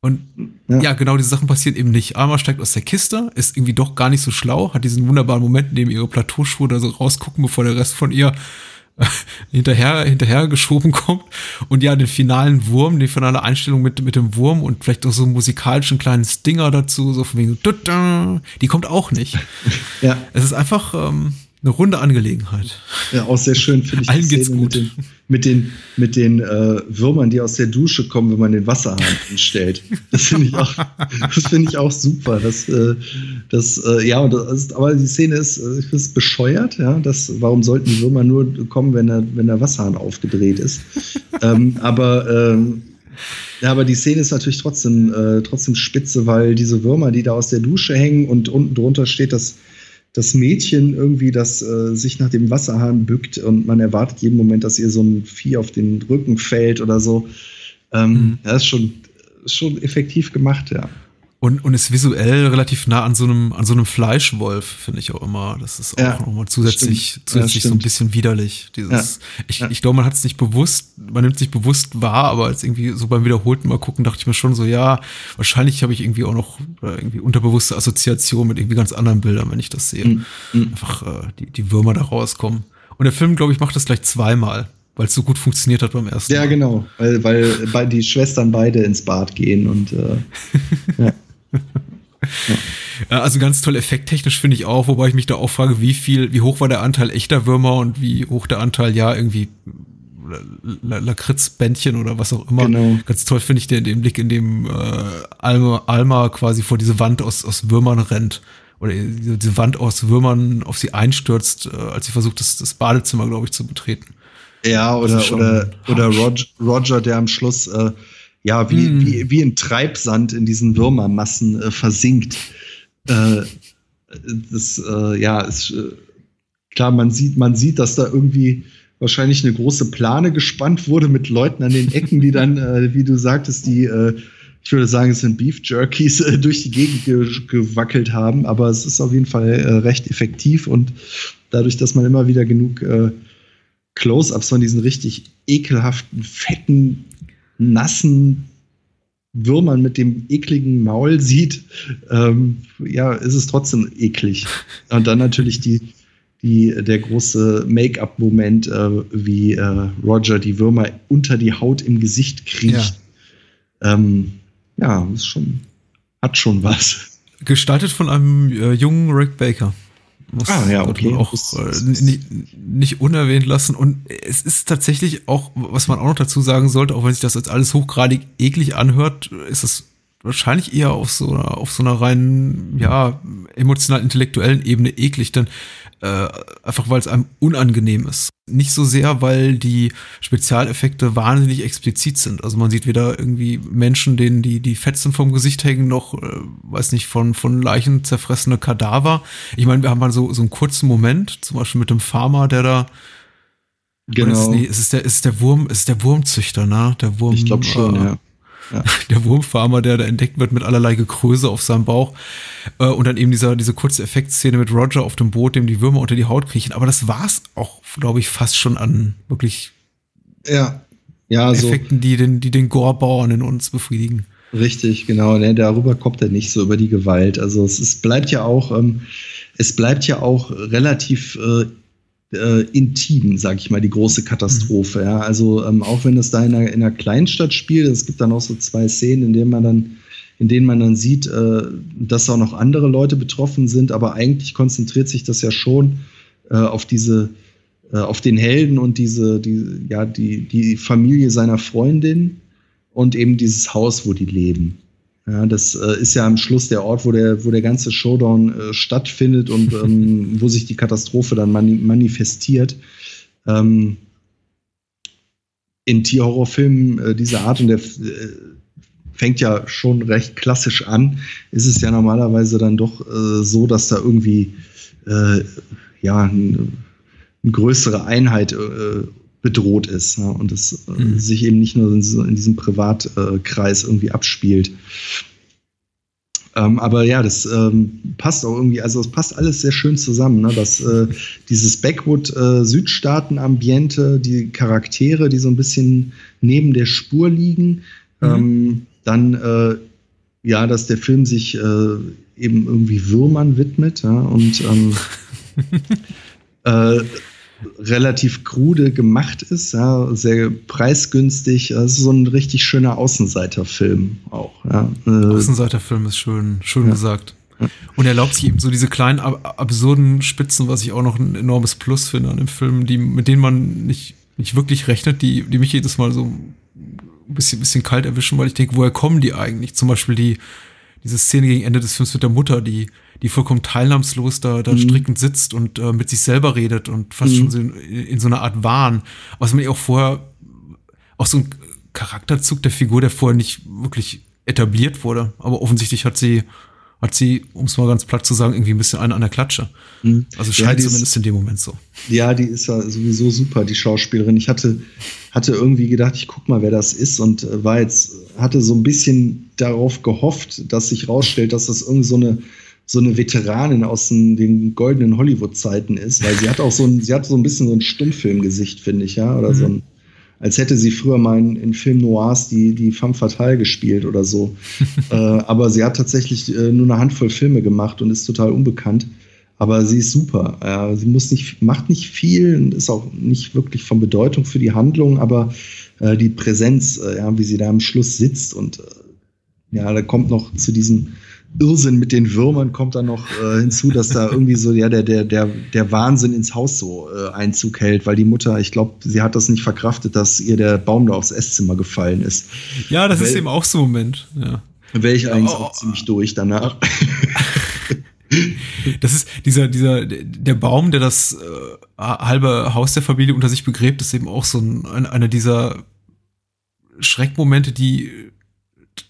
Und Ja. ja. genau diese Sachen passieren eben nicht. Alma steigt aus der Kiste, ist irgendwie doch gar nicht so schlau, hat diesen wunderbaren Moment, in dem ihre Plateauschuhe da so rausgucken, bevor der Rest von ihr hinterher, hinterher geschoben kommt. Und ja, den finalen Wurm, die finale Einstellung mit, mit dem Wurm und vielleicht noch so einen musikalischen kleinen Stinger dazu, so von wegen, die kommt auch nicht. Ja, Es ist einfach ähm, eine runde Angelegenheit. ja, auch sehr schön finde ich Allen die geht's Szene gut. mit den, mit den, mit den äh, Würmern, die aus der Dusche kommen, wenn man den Wasserhahn anstellt. Das finde ich auch, das finde ich auch super. Das, äh, das, äh, ja, das ist, aber die Szene ist, äh, es bescheuert, ja. Das, warum sollten die Würmer nur kommen, wenn der, wenn der Wasserhahn aufgedreht ist? ähm, aber ähm, ja, aber die Szene ist natürlich trotzdem, äh, trotzdem spitze, weil diese Würmer, die da aus der Dusche hängen und unten drunter steht das, das Mädchen irgendwie, das äh, sich nach dem Wasserhahn bückt und man erwartet jeden Moment, dass ihr so ein Vieh auf den Rücken fällt oder so. Ähm, Mhm. Das ist schon, schon effektiv gemacht, ja. Und, und ist visuell relativ nah an so einem, an so einem Fleischwolf, finde ich auch immer. Das ist auch Ja, nochmal zusätzlich, stimmt. zusätzlich Ja, so ein bisschen widerlich. Dieses, ich, Ja. ich glaube, man hat es nicht bewusst, man nimmt sich bewusst wahr, aber als irgendwie so beim wiederholten Mal gucken, dachte ich mir schon so, ja, wahrscheinlich habe ich irgendwie auch noch äh, irgendwie unterbewusste Assoziation mit irgendwie ganz anderen Bildern, wenn ich das sehe. Mhm. Mhm. Einfach äh, die, die Würmer da rauskommen. Und der Film, glaube ich, macht das gleich zweimal, weil es so gut funktioniert hat beim ersten Ja, Mal. genau, weil, weil die Schwestern beide ins Bad gehen und äh, ja. Ja, also ganz toll effekttechnisch finde ich auch, wobei ich mich da auch frage, wie viel, wie hoch war der Anteil echter Würmer und wie hoch der Anteil ja irgendwie La- Lakritzbändchen oder was auch immer. Genau. Ganz toll finde ich den, den Blick, in dem äh, Alma, Alma quasi vor diese Wand aus, aus Würmern rennt. Oder diese, Wand aus Würmern auf sie einstürzt, äh, als sie versucht, das, das Badezimmer, glaube ich, zu betreten. Ja, oder, oder, oder. Roger, Roger, der am Schluss äh, ja wie, Hm. wie, wie in Treibsand in diesen Würmermassen äh, versinkt. Äh, das äh, ja ist äh, klar, man sieht, man sieht, dass da irgendwie wahrscheinlich eine große Plane gespannt wurde mit Leuten an den Ecken, die dann, äh, wie du sagtest, die äh, ich würde sagen, es sind Beef Jerkies durch die Gegend ge gewackelt haben, aber es ist auf jeden Fall recht effektiv und dadurch, dass man immer wieder genug Close-ups von diesen richtig ekelhaften, fetten, nassen Würmern mit dem ekligen Maul sieht, ähm, ja, ist es trotzdem eklig. Und dann natürlich die, die, der große Make-up-Moment, äh, wie äh, Roger die Würmer unter die Haut im Gesicht kriecht. Ähm, ja, ist schon, hat schon was. Gestaltet von einem äh, jungen Rick Baker. Muss Ah, ja, okay. auch äh, nicht, nicht unerwähnt lassen. Und es ist tatsächlich auch, was man auch noch dazu sagen sollte, auch wenn sich das jetzt alles hochgradig eklig anhört, ist es wahrscheinlich eher auf so einer, auf so einer rein, ja, emotional-intellektuellen Ebene eklig, denn äh, einfach weil es einem unangenehm ist. Nicht so sehr, weil die Spezialeffekte wahnsinnig explizit sind. Also man sieht weder irgendwie Menschen, denen die, die Fetzen vom Gesicht hängen, noch, äh, weiß nicht, von, von Leichen zerfressene Kadaver. Ich meine, wir haben mal so, so einen kurzen Moment, zum Beispiel mit dem Farmer, der da oder Ist, es- nee, es ist der, es ist der Wurm, ist der Wurmzüchter, ne? Der Wurm. Ich glaube schon, äh, ja. der Wurmfarmer, der da entdeckt wird mit allerlei Gekröse auf seinem Bauch. Äh, und dann eben dieser, diese kurze Effektszene mit Roger auf dem Boot, dem die Würmer unter die Haut kriechen. Aber das war's auch, glaube ich, fast schon an wirklich Ja. Ja, so. Effekten, die den, die den Gore-Bauern in uns befriedigen. Richtig, genau. Ne, darüber kommt er nicht so über die Gewalt. Also es ist, bleibt ja auch, ähm, es bleibt ja auch relativ äh, äh, intim, sag ich mal, die große Katastrophe. Ja? Also ähm, auch wenn das da in einer, in einer Kleinstadt spielt, es gibt dann auch so zwei Szenen, in denen man dann, in denen man dann sieht, äh, dass auch noch andere Leute betroffen sind, aber eigentlich konzentriert sich das ja schon äh, auf diese, äh, auf den Helden und diese, die, ja, die, die Familie seiner Freundin und eben dieses Haus, wo die leben. Ja, das äh, ist ja am Schluss der Ort, wo der, wo der ganze Showdown äh, stattfindet und ähm, wo sich die Katastrophe dann mani manifestiert. Ähm, in Tierhorrorfilmen äh, dieser Art, und der äh, fängt ja schon recht klassisch an, ist es ja normalerweise dann doch äh, so, dass da irgendwie äh, ja ein, eine größere Einheit bedroht ist ne? und es äh, Mhm. sich eben nicht nur in, in diesem Privatkreis irgendwie abspielt. Ähm, aber ja, das ähm, passt auch irgendwie, also es passt alles sehr schön zusammen. Ne? Das, äh, dieses Backwood-Südstaaten-Ambiente, äh, die Charaktere, die so ein bisschen neben der Spur liegen. Mhm. Ähm, dann, äh, ja, dass der Film sich äh, eben irgendwie Würmern widmet ja? und ähm, äh, relativ krude gemacht ist, ja, sehr preisgünstig. Das ist so ein richtig schöner Außenseiterfilm auch. Ja. Äh, Außenseiterfilm ist schön, schön ja. gesagt. Und er erlaubt sich eben so diese kleinen ab absurden Spitzen, was ich auch noch ein enormes Plus finde an dem Film, die, mit denen man nicht, nicht wirklich rechnet, die, die mich jedes Mal so ein bisschen, bisschen kalt erwischen, weil ich denke, woher kommen die eigentlich? Zum Beispiel die, diese Szene gegen Ende des Films mit der Mutter, die, die vollkommen teilnahmslos da, da mhm. strickend sitzt und äh, mit sich selber redet und fast mhm. schon so in, in, so einer Art Wahn. Was man ja auch vorher, auch so ein Charakterzug der Figur, der vorher nicht wirklich etabliert wurde. Aber offensichtlich hat sie, hat sie, um es mal ganz platt zu sagen, irgendwie ein bisschen eine an der Klatsche. Mhm. Also scheint ja, zumindest ist, in dem Moment so. Ja, die ist ja sowieso super, die Schauspielerin. Ich hatte, hatte irgendwie gedacht, ich guck mal, wer das ist und äh, war jetzt, hatte so ein bisschen darauf gehofft, dass sich rausstellt, dass das irgend so eine so eine Veteranin aus den, den goldenen Hollywood-Zeiten ist, weil sie hat auch so ein, sie hat so ein bisschen so ein Stummfilmgesicht, finde ich, ja, oder mhm. so ein, als hätte sie früher mal in, in Film Noirs die, die Femme Fatale gespielt oder so. äh, aber sie hat tatsächlich äh, nur eine Handvoll Filme gemacht und ist total unbekannt. Aber sie ist super. Ja, sie muss nicht, macht nicht viel und ist auch nicht wirklich von Bedeutung für die Handlung, aber äh, die Präsenz, äh, ja, wie sie da am Schluss sitzt und äh, ja, da kommt noch zu diesem Irrsinn mit den Würmern kommt dann noch äh, hinzu, dass da irgendwie so ja der der der der Wahnsinn ins Haus so äh, Einzug hält, weil die Mutter, ich glaube, sie hat das nicht verkraftet, dass ihr der Baum da aufs Esszimmer gefallen ist. Ja, das Wel ist eben auch so ein Moment. Ja. Wäre ich eigentlich oh, auch ziemlich durch danach. Das ist dieser, dieser, der Baum, der das äh, halbe Haus der Familie unter sich begräbt, ist eben auch so ein, einer dieser Schreckmomente, die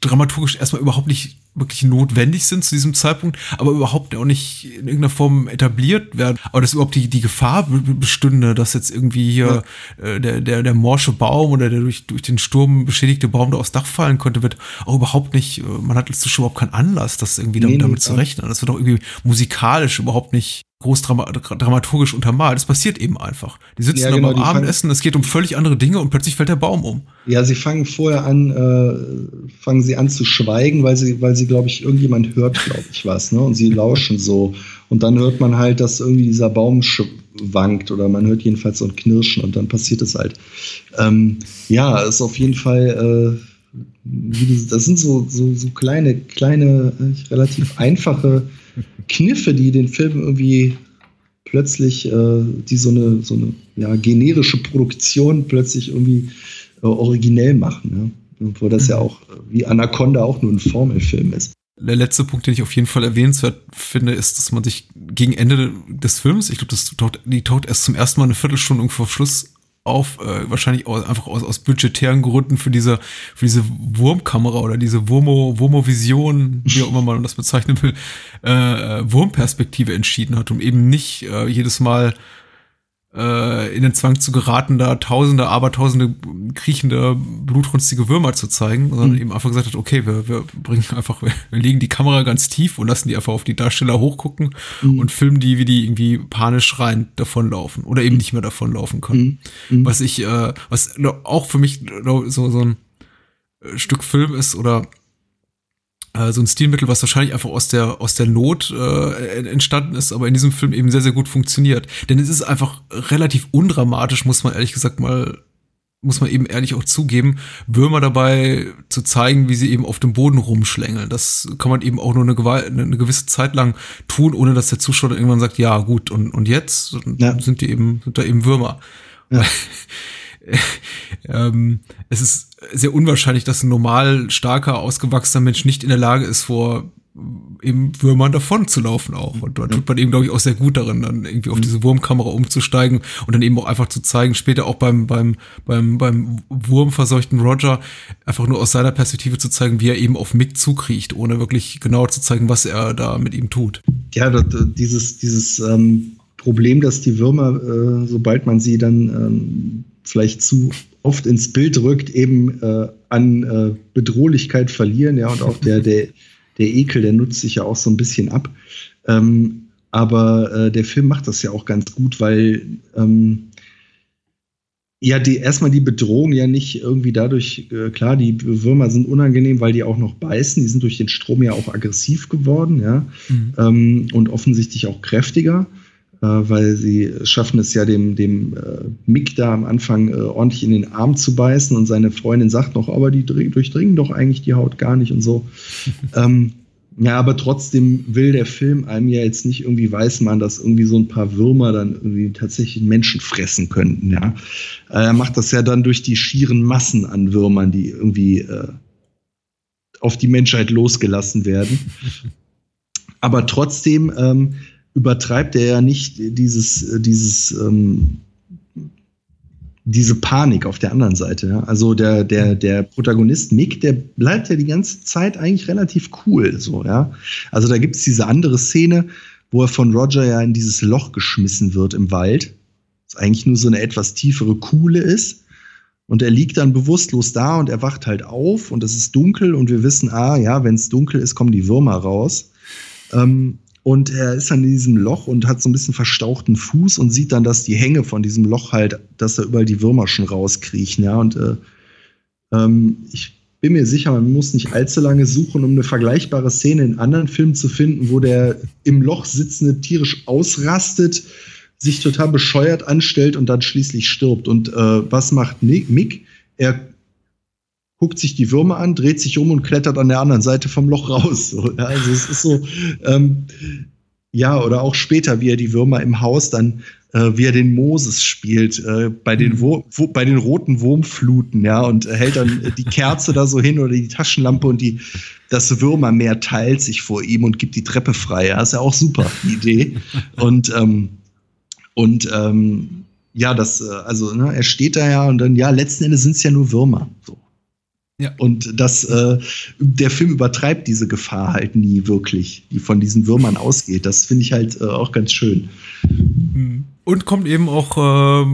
dramaturgisch erstmal überhaupt nicht wirklich notwendig sind zu diesem Zeitpunkt, aber überhaupt auch nicht in irgendeiner Form etabliert werden. Aber dass überhaupt die, die Gefahr bestünde, dass jetzt irgendwie hier ja. äh, der, der, der morsche Baum oder der durch, durch den Sturm beschädigte Baum da aufs Dach fallen konnte, wird auch überhaupt nicht, äh, man hat letztlich überhaupt keinen Anlass, das irgendwie damit, nee, damit zu rechnen. Das wird auch irgendwie musikalisch überhaupt nicht groß dramaturgisch untermalt. Das passiert eben einfach. Die sitzen ja, genau, beim Abendessen, es geht um völlig andere Dinge und plötzlich fällt der Baum um. Ja, sie fangen vorher an, äh, fangen sie an zu schweigen, weil sie, weil sie, glaube ich, irgendjemand hört, glaube ich, was, ne? Und sie lauschen so. Und dann hört man halt, dass irgendwie dieser Baum wankt oder man hört jedenfalls so ein Knirschen und dann passiert es halt. Ähm, ja, ist auf jeden Fall, äh, das sind so, so, so kleine, kleine, äh, relativ einfache Kniffe, die den Film irgendwie plötzlich, äh, die so eine, so eine ja, generische Produktion plötzlich irgendwie äh, originell machen. Ja? Obwohl das ja mhm. auch wie Anaconda auch nur ein Formelfilm ist. Der letzte Punkt, den ich auf jeden Fall erwähnenswert finde, ist, dass man sich gegen Ende des Films, ich glaube, das taucht, die taucht erst zum ersten Mal eine Viertelstunde irgendwo vor Schluss auf, äh, wahrscheinlich aus, einfach aus, aus budgetären Gründen für diese, für diese Wurmkamera oder diese Wurmo, Wurmo-Vision, wie auch immer man das bezeichnen will, äh, Wurmperspektive entschieden hat, um eben nicht äh, jedes Mal äh, in den Zwang zu geraten, da tausende, abertausende kriechende, blutrünstige Würmer zu zeigen, sondern mhm. eben einfach gesagt hat, okay, wir, wir bringen einfach, wir, legen die Kamera ganz tief und lassen die einfach auf die Darsteller hochgucken mhm. und filmen die, wie die irgendwie panisch schreiend davonlaufen oder eben nicht mehr davonlaufen können. Mhm. mhm. Was ich, äh, was auch für mich so, so ein Stück Film ist oder äh, so ein Stilmittel, was wahrscheinlich einfach aus der, aus der Not äh, entstanden ist, aber in diesem Film eben sehr, sehr gut funktioniert. Denn es ist einfach relativ undramatisch, muss man ehrlich gesagt mal, muss man eben ehrlich auch zugeben, Würmer dabei zu zeigen, wie sie eben auf dem Boden rumschlängeln. Das kann man eben auch nur eine, Gewalt, eine gewisse Zeit lang tun, ohne dass der Zuschauer irgendwann sagt, ja gut, und, und jetzt ja. sind die eben, sind da eben Würmer. Ja. ähm, es ist sehr unwahrscheinlich, dass ein normal starker, ausgewachsener Mensch nicht in der Lage ist, vor eben Würmern davon zu laufen auch. Und da tut man eben, glaube ich, auch sehr gut darin, dann irgendwie auf mhm. diese Wurmkamera umzusteigen und dann eben auch einfach zu zeigen, später auch beim, beim, beim, beim wurmverseuchten Roger, einfach nur aus seiner Perspektive zu zeigen, wie er eben auf Mick zukriecht, ohne wirklich genau zu zeigen, was er da mit ihm tut. Ja, dieses, dieses ähm, Problem, dass die Würmer, äh, sobald man sie dann ähm, vielleicht zu oft ins Bild rückt, eben äh, an äh, Bedrohlichkeit verlieren, ja, und auch der, der der Ekel, der nutzt sich ja auch so ein bisschen ab. Ähm, aber äh, der Film macht das ja auch ganz gut, weil ähm, ja, die, erstmal die Bedrohung ja nicht irgendwie dadurch, äh, klar, die Würmer sind unangenehm, weil die auch noch beißen. Die sind durch den Strom ja auch aggressiv geworden, ja. Mhm. Ähm, und offensichtlich auch kräftiger, weil sie schaffen es ja dem, dem äh, Mick da am Anfang äh, ordentlich in den Arm zu beißen und seine Freundin sagt noch, aber die durchdringen doch eigentlich die Haut gar nicht und so. ähm, ja, aber trotzdem will der Film einem ja jetzt nicht irgendwie weismachen, dass irgendwie so ein paar Würmer dann irgendwie tatsächlich Menschen fressen könnten, ja. Er macht das ja dann durch die schieren Massen an Würmern, die irgendwie äh, auf die Menschheit losgelassen werden. aber trotzdem ähm, übertreibt er ja nicht dieses, dieses ähm, diese Panik auf der anderen Seite. Also der, der, der Protagonist Mick, der bleibt ja die ganze Zeit eigentlich relativ cool. So, ja? Also da gibt es diese andere Szene, wo er von Roger ja in dieses Loch geschmissen wird im Wald. Das eigentlich nur so eine etwas tiefere Kuhle ist. Und er liegt dann bewusstlos da und er wacht halt auf und es ist dunkel und wir wissen, ah ja, wenn es dunkel ist, kommen die Würmer raus. Ähm, und er ist dann in diesem Loch und hat so ein bisschen verstauchten Fuß und sieht dann, dass die Hänge von diesem Loch halt, dass da überall die Würmer schon rauskriechen, ja. Und äh, ähm, ich bin mir sicher, man muss nicht allzu lange suchen, um eine vergleichbare Szene in anderen Filmen zu finden, wo der im Loch sitzende tierisch ausrastet, sich total bescheuert anstellt und dann schließlich stirbt. Und äh, was macht Mick? Er guckt sich die Würmer an, dreht sich um und klettert an der anderen Seite vom Loch raus. So, ja, also es ist so, ähm, ja, oder auch später, wie er die Würmer im Haus dann, äh, wie er den Moses spielt, äh, bei, den mhm. Wo, wo, bei den roten Wurmfluten, ja, und hält dann die Kerze da so hin oder die Taschenlampe und die, das Würmermeer teilt sich vor ihm und gibt die Treppe frei. Ja, ist ja auch super, die Idee. Und, ähm, und ähm, ja, das, äh, also, ne, er steht da ja und dann, ja, letzten Endes sind es ja nur Würmer. So. Ja. Und das, äh, der Film übertreibt diese Gefahr halt nie wirklich, die von diesen Würmern ausgeht. Das finde ich halt äh, auch ganz schön. Mhm. Und kommt eben auch äh,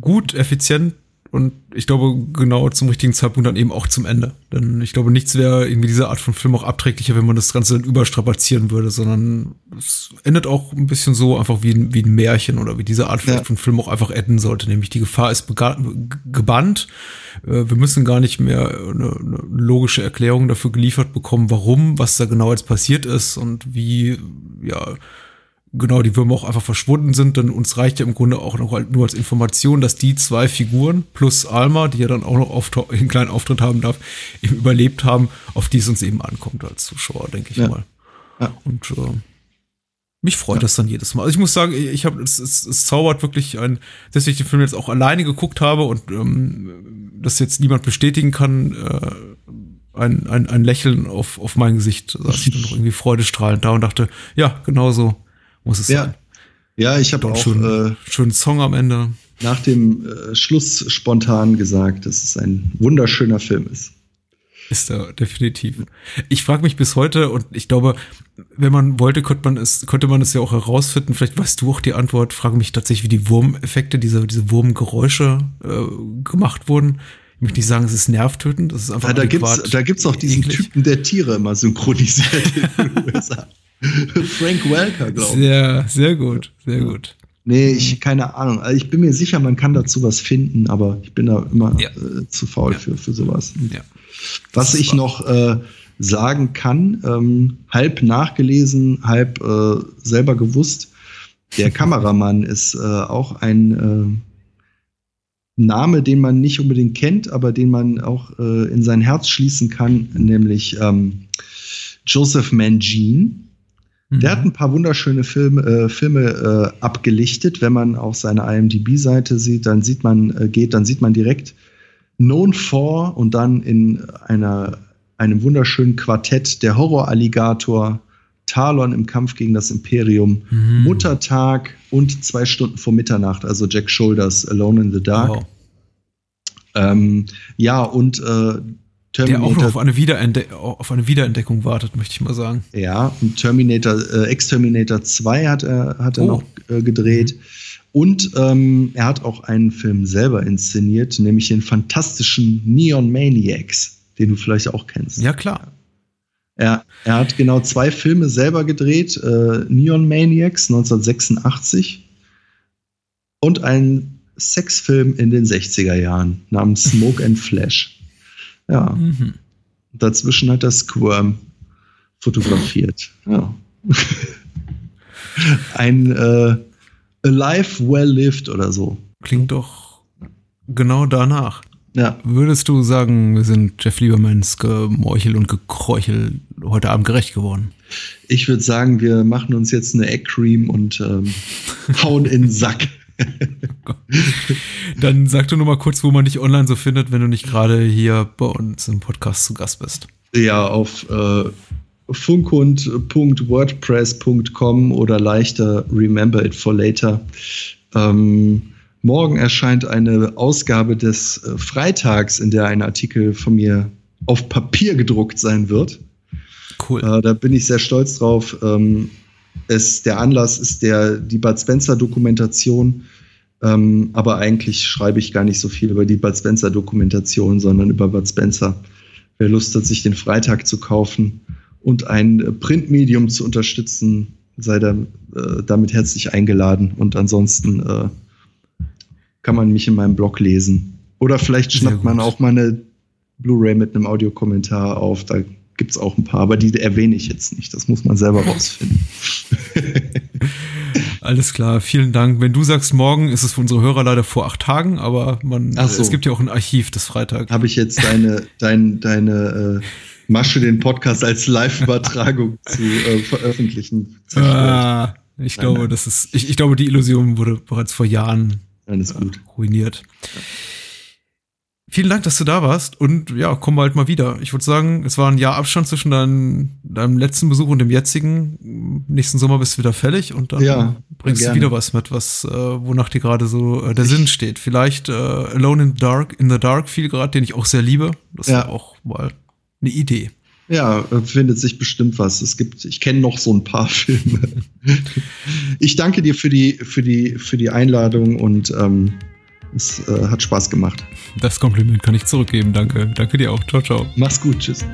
gut, effizient und ich glaube, genau zum richtigen Zeitpunkt dann eben auch zum Ende. Denn ich glaube, nichts wäre irgendwie diese Art von Film auch abträglicher, wenn man das Ganze dann überstrapazieren würde, sondern es endet auch ein bisschen so einfach wie ein, wie ein Märchen oder wie diese Art ja. von Film auch einfach enden sollte. Nämlich die Gefahr ist gebannt. Äh, wir müssen gar nicht mehr eine, eine logische Erklärung dafür geliefert bekommen, warum, was da genau jetzt passiert ist und wie, ja, genau, die Würmer auch einfach verschwunden sind, denn uns reicht ja im Grunde auch noch halt nur als Information, dass die zwei Figuren plus Alma, die ja dann auch noch einen kleinen Auftritt haben darf, eben überlebt haben, auf die es uns eben ankommt als Zuschauer, denke ich ja. mal. Ja. Und äh, mich freut ja. das dann jedes Mal. Also ich muss sagen, ich habe es, es, es zaubert wirklich ein, dass ich den Film jetzt auch alleine geguckt habe und ähm, das jetzt niemand bestätigen kann, äh, ein, ein, ein Lächeln auf, auf mein Gesicht. Saß ich dann noch irgendwie freudestrahlend da und dachte, ja, genau so muss es ja. sein. Ja, ich habe auch schön, äh, schönen Song am Ende. Nach dem äh, Schluss spontan gesagt, dass es ein wunderschöner Film ist. Ist er definitiv. Ich frage mich bis heute und ich glaube, wenn man wollte, könnte man es, könnte man es ja auch herausfinden. Vielleicht weißt du auch die Antwort. Frage mich tatsächlich, wie die Wurmeffekte, diese, diese Wurmgeräusche äh, gemacht wurden. Ich möchte nicht sagen, es ist nervtötend. Das ist einfach ja, da gibt's, da gibt's auch diesen eklig. Typen, der Tiere immer synchronisiert in den USA. Frank Welker, glaube ich. Sehr, sehr gut, sehr gut. Nee, ich, keine Ahnung. Also ich bin mir sicher, man kann dazu was finden, aber ich bin da immer ja. äh, zu faul ja. für, für sowas. Ja. Was ich wahr. noch äh, sagen kann, ähm, halb nachgelesen, halb äh, selber gewusst, der Kameramann ist äh, auch ein äh, Name, den man nicht unbedingt kennt, aber den man auch äh, in sein Herz schließen kann, nämlich ähm, Joseph Mangine. Der hat mhm. ein paar wunderschöne Film, äh, Filme äh, abgelichtet. Wenn man auf seine IMDb-Seite sieht, dann sieht man, äh, geht, dann sieht man direkt Known for und dann in einer, einem wunderschönen Quartett der Horror-Alligator, Talon im Kampf gegen das Imperium, mhm. Muttertag und zwei Stunden vor Mitternacht, also Jack Shoulders Alone in the Dark. Wow. Ähm, ja, und äh, Terminator. Der auch noch auf eine, Wiederentde auf eine Wiederentdeckung wartet, möchte ich mal sagen. Ja, und Terminator, äh, Ex-Terminator 2 hat er, hat er oh. noch äh, gedreht. Und ähm, er hat auch einen Film selber inszeniert, nämlich den fantastischen Neon Maniacs, den du vielleicht auch kennst. Ja, klar. Er, er hat genau zwei Filme selber gedreht: äh, Neon Maniacs 1986 und einen Sexfilm in den 60er Jahren namens Smoke and Flash. Ja. Mhm. Dazwischen hat er Squirm fotografiert. Ja. Ein äh, A Life Well Lived oder so. Klingt doch genau danach. Ja. Würdest du sagen, wir sind Jeff Liebermans Gemorchel und Gekräuchel heute Abend gerecht geworden? Ich würde sagen, wir machen uns jetzt eine Eggcream und ähm, hauen in den Sack. Dann sag doch nur mal kurz, wo man dich online so findet, wenn du nicht gerade hier bei uns im Podcast zu Gast bist. Ja, auf äh, funkhund.wordpress.com oder leichter Remember It for Later. Ähm, morgen erscheint eine Ausgabe des äh, Freitags, in der ein Artikel von mir auf Papier gedruckt sein wird. Cool. Äh, da bin ich sehr stolz drauf. Ähm, es, der Anlass ist der, die Bud Spencer-Dokumentation. Ähm, aber eigentlich schreibe ich gar nicht so viel über die Bud Spencer-Dokumentation, sondern über Bud Spencer. Wer Lust hat, sich den Freitag zu kaufen und ein äh, Printmedium zu unterstützen, sei da, äh, damit herzlich eingeladen. Und ansonsten äh, kann man mich in meinem Blog lesen. Oder vielleicht Sehr schnappt man auch mal eine Blu-ray mit einem Audiokommentar auf. Da gibt es auch ein paar, aber die erwähne ich jetzt nicht. Das muss man selber rausfinden. Alles klar, vielen Dank. Wenn du sagst, morgen ist es für unsere Hörer leider vor acht Tagen, aber man, so. es gibt ja auch ein Archiv des Freitags. Habe ich jetzt deine, dein, deine äh, Masche, den Podcast als Live-Übertragung zu äh, veröffentlichen? Ah, ich glaube, nein. das ist, ich, ich glaube, die Illusion wurde bereits vor Jahren gut. ruiniert. Vielen Dank, dass du da warst und ja, komm bald mal wieder. Ich würde sagen, es war ein Jahr Abstand zwischen dein, deinem letzten Besuch und dem jetzigen. Nächsten Sommer bist du wieder fällig und dann Ja, bringst du gerne. wieder was mit, was äh, wonach dir gerade so äh, der Sinn steht. Vielleicht äh, Alone in the Dark, in the Dark fiel gerade, den ich auch sehr liebe. Das Ja. wäre auch mal eine Idee. Ja, äh, findet sich bestimmt was. Es gibt, ich kenne noch so ein paar Filme. ich danke dir für die, für die, für die Einladung und ähm, es äh, hat Spaß gemacht. Das Kompliment kann ich zurückgeben. Danke. Danke dir auch. Ciao, ciao. Mach's gut, tschüss.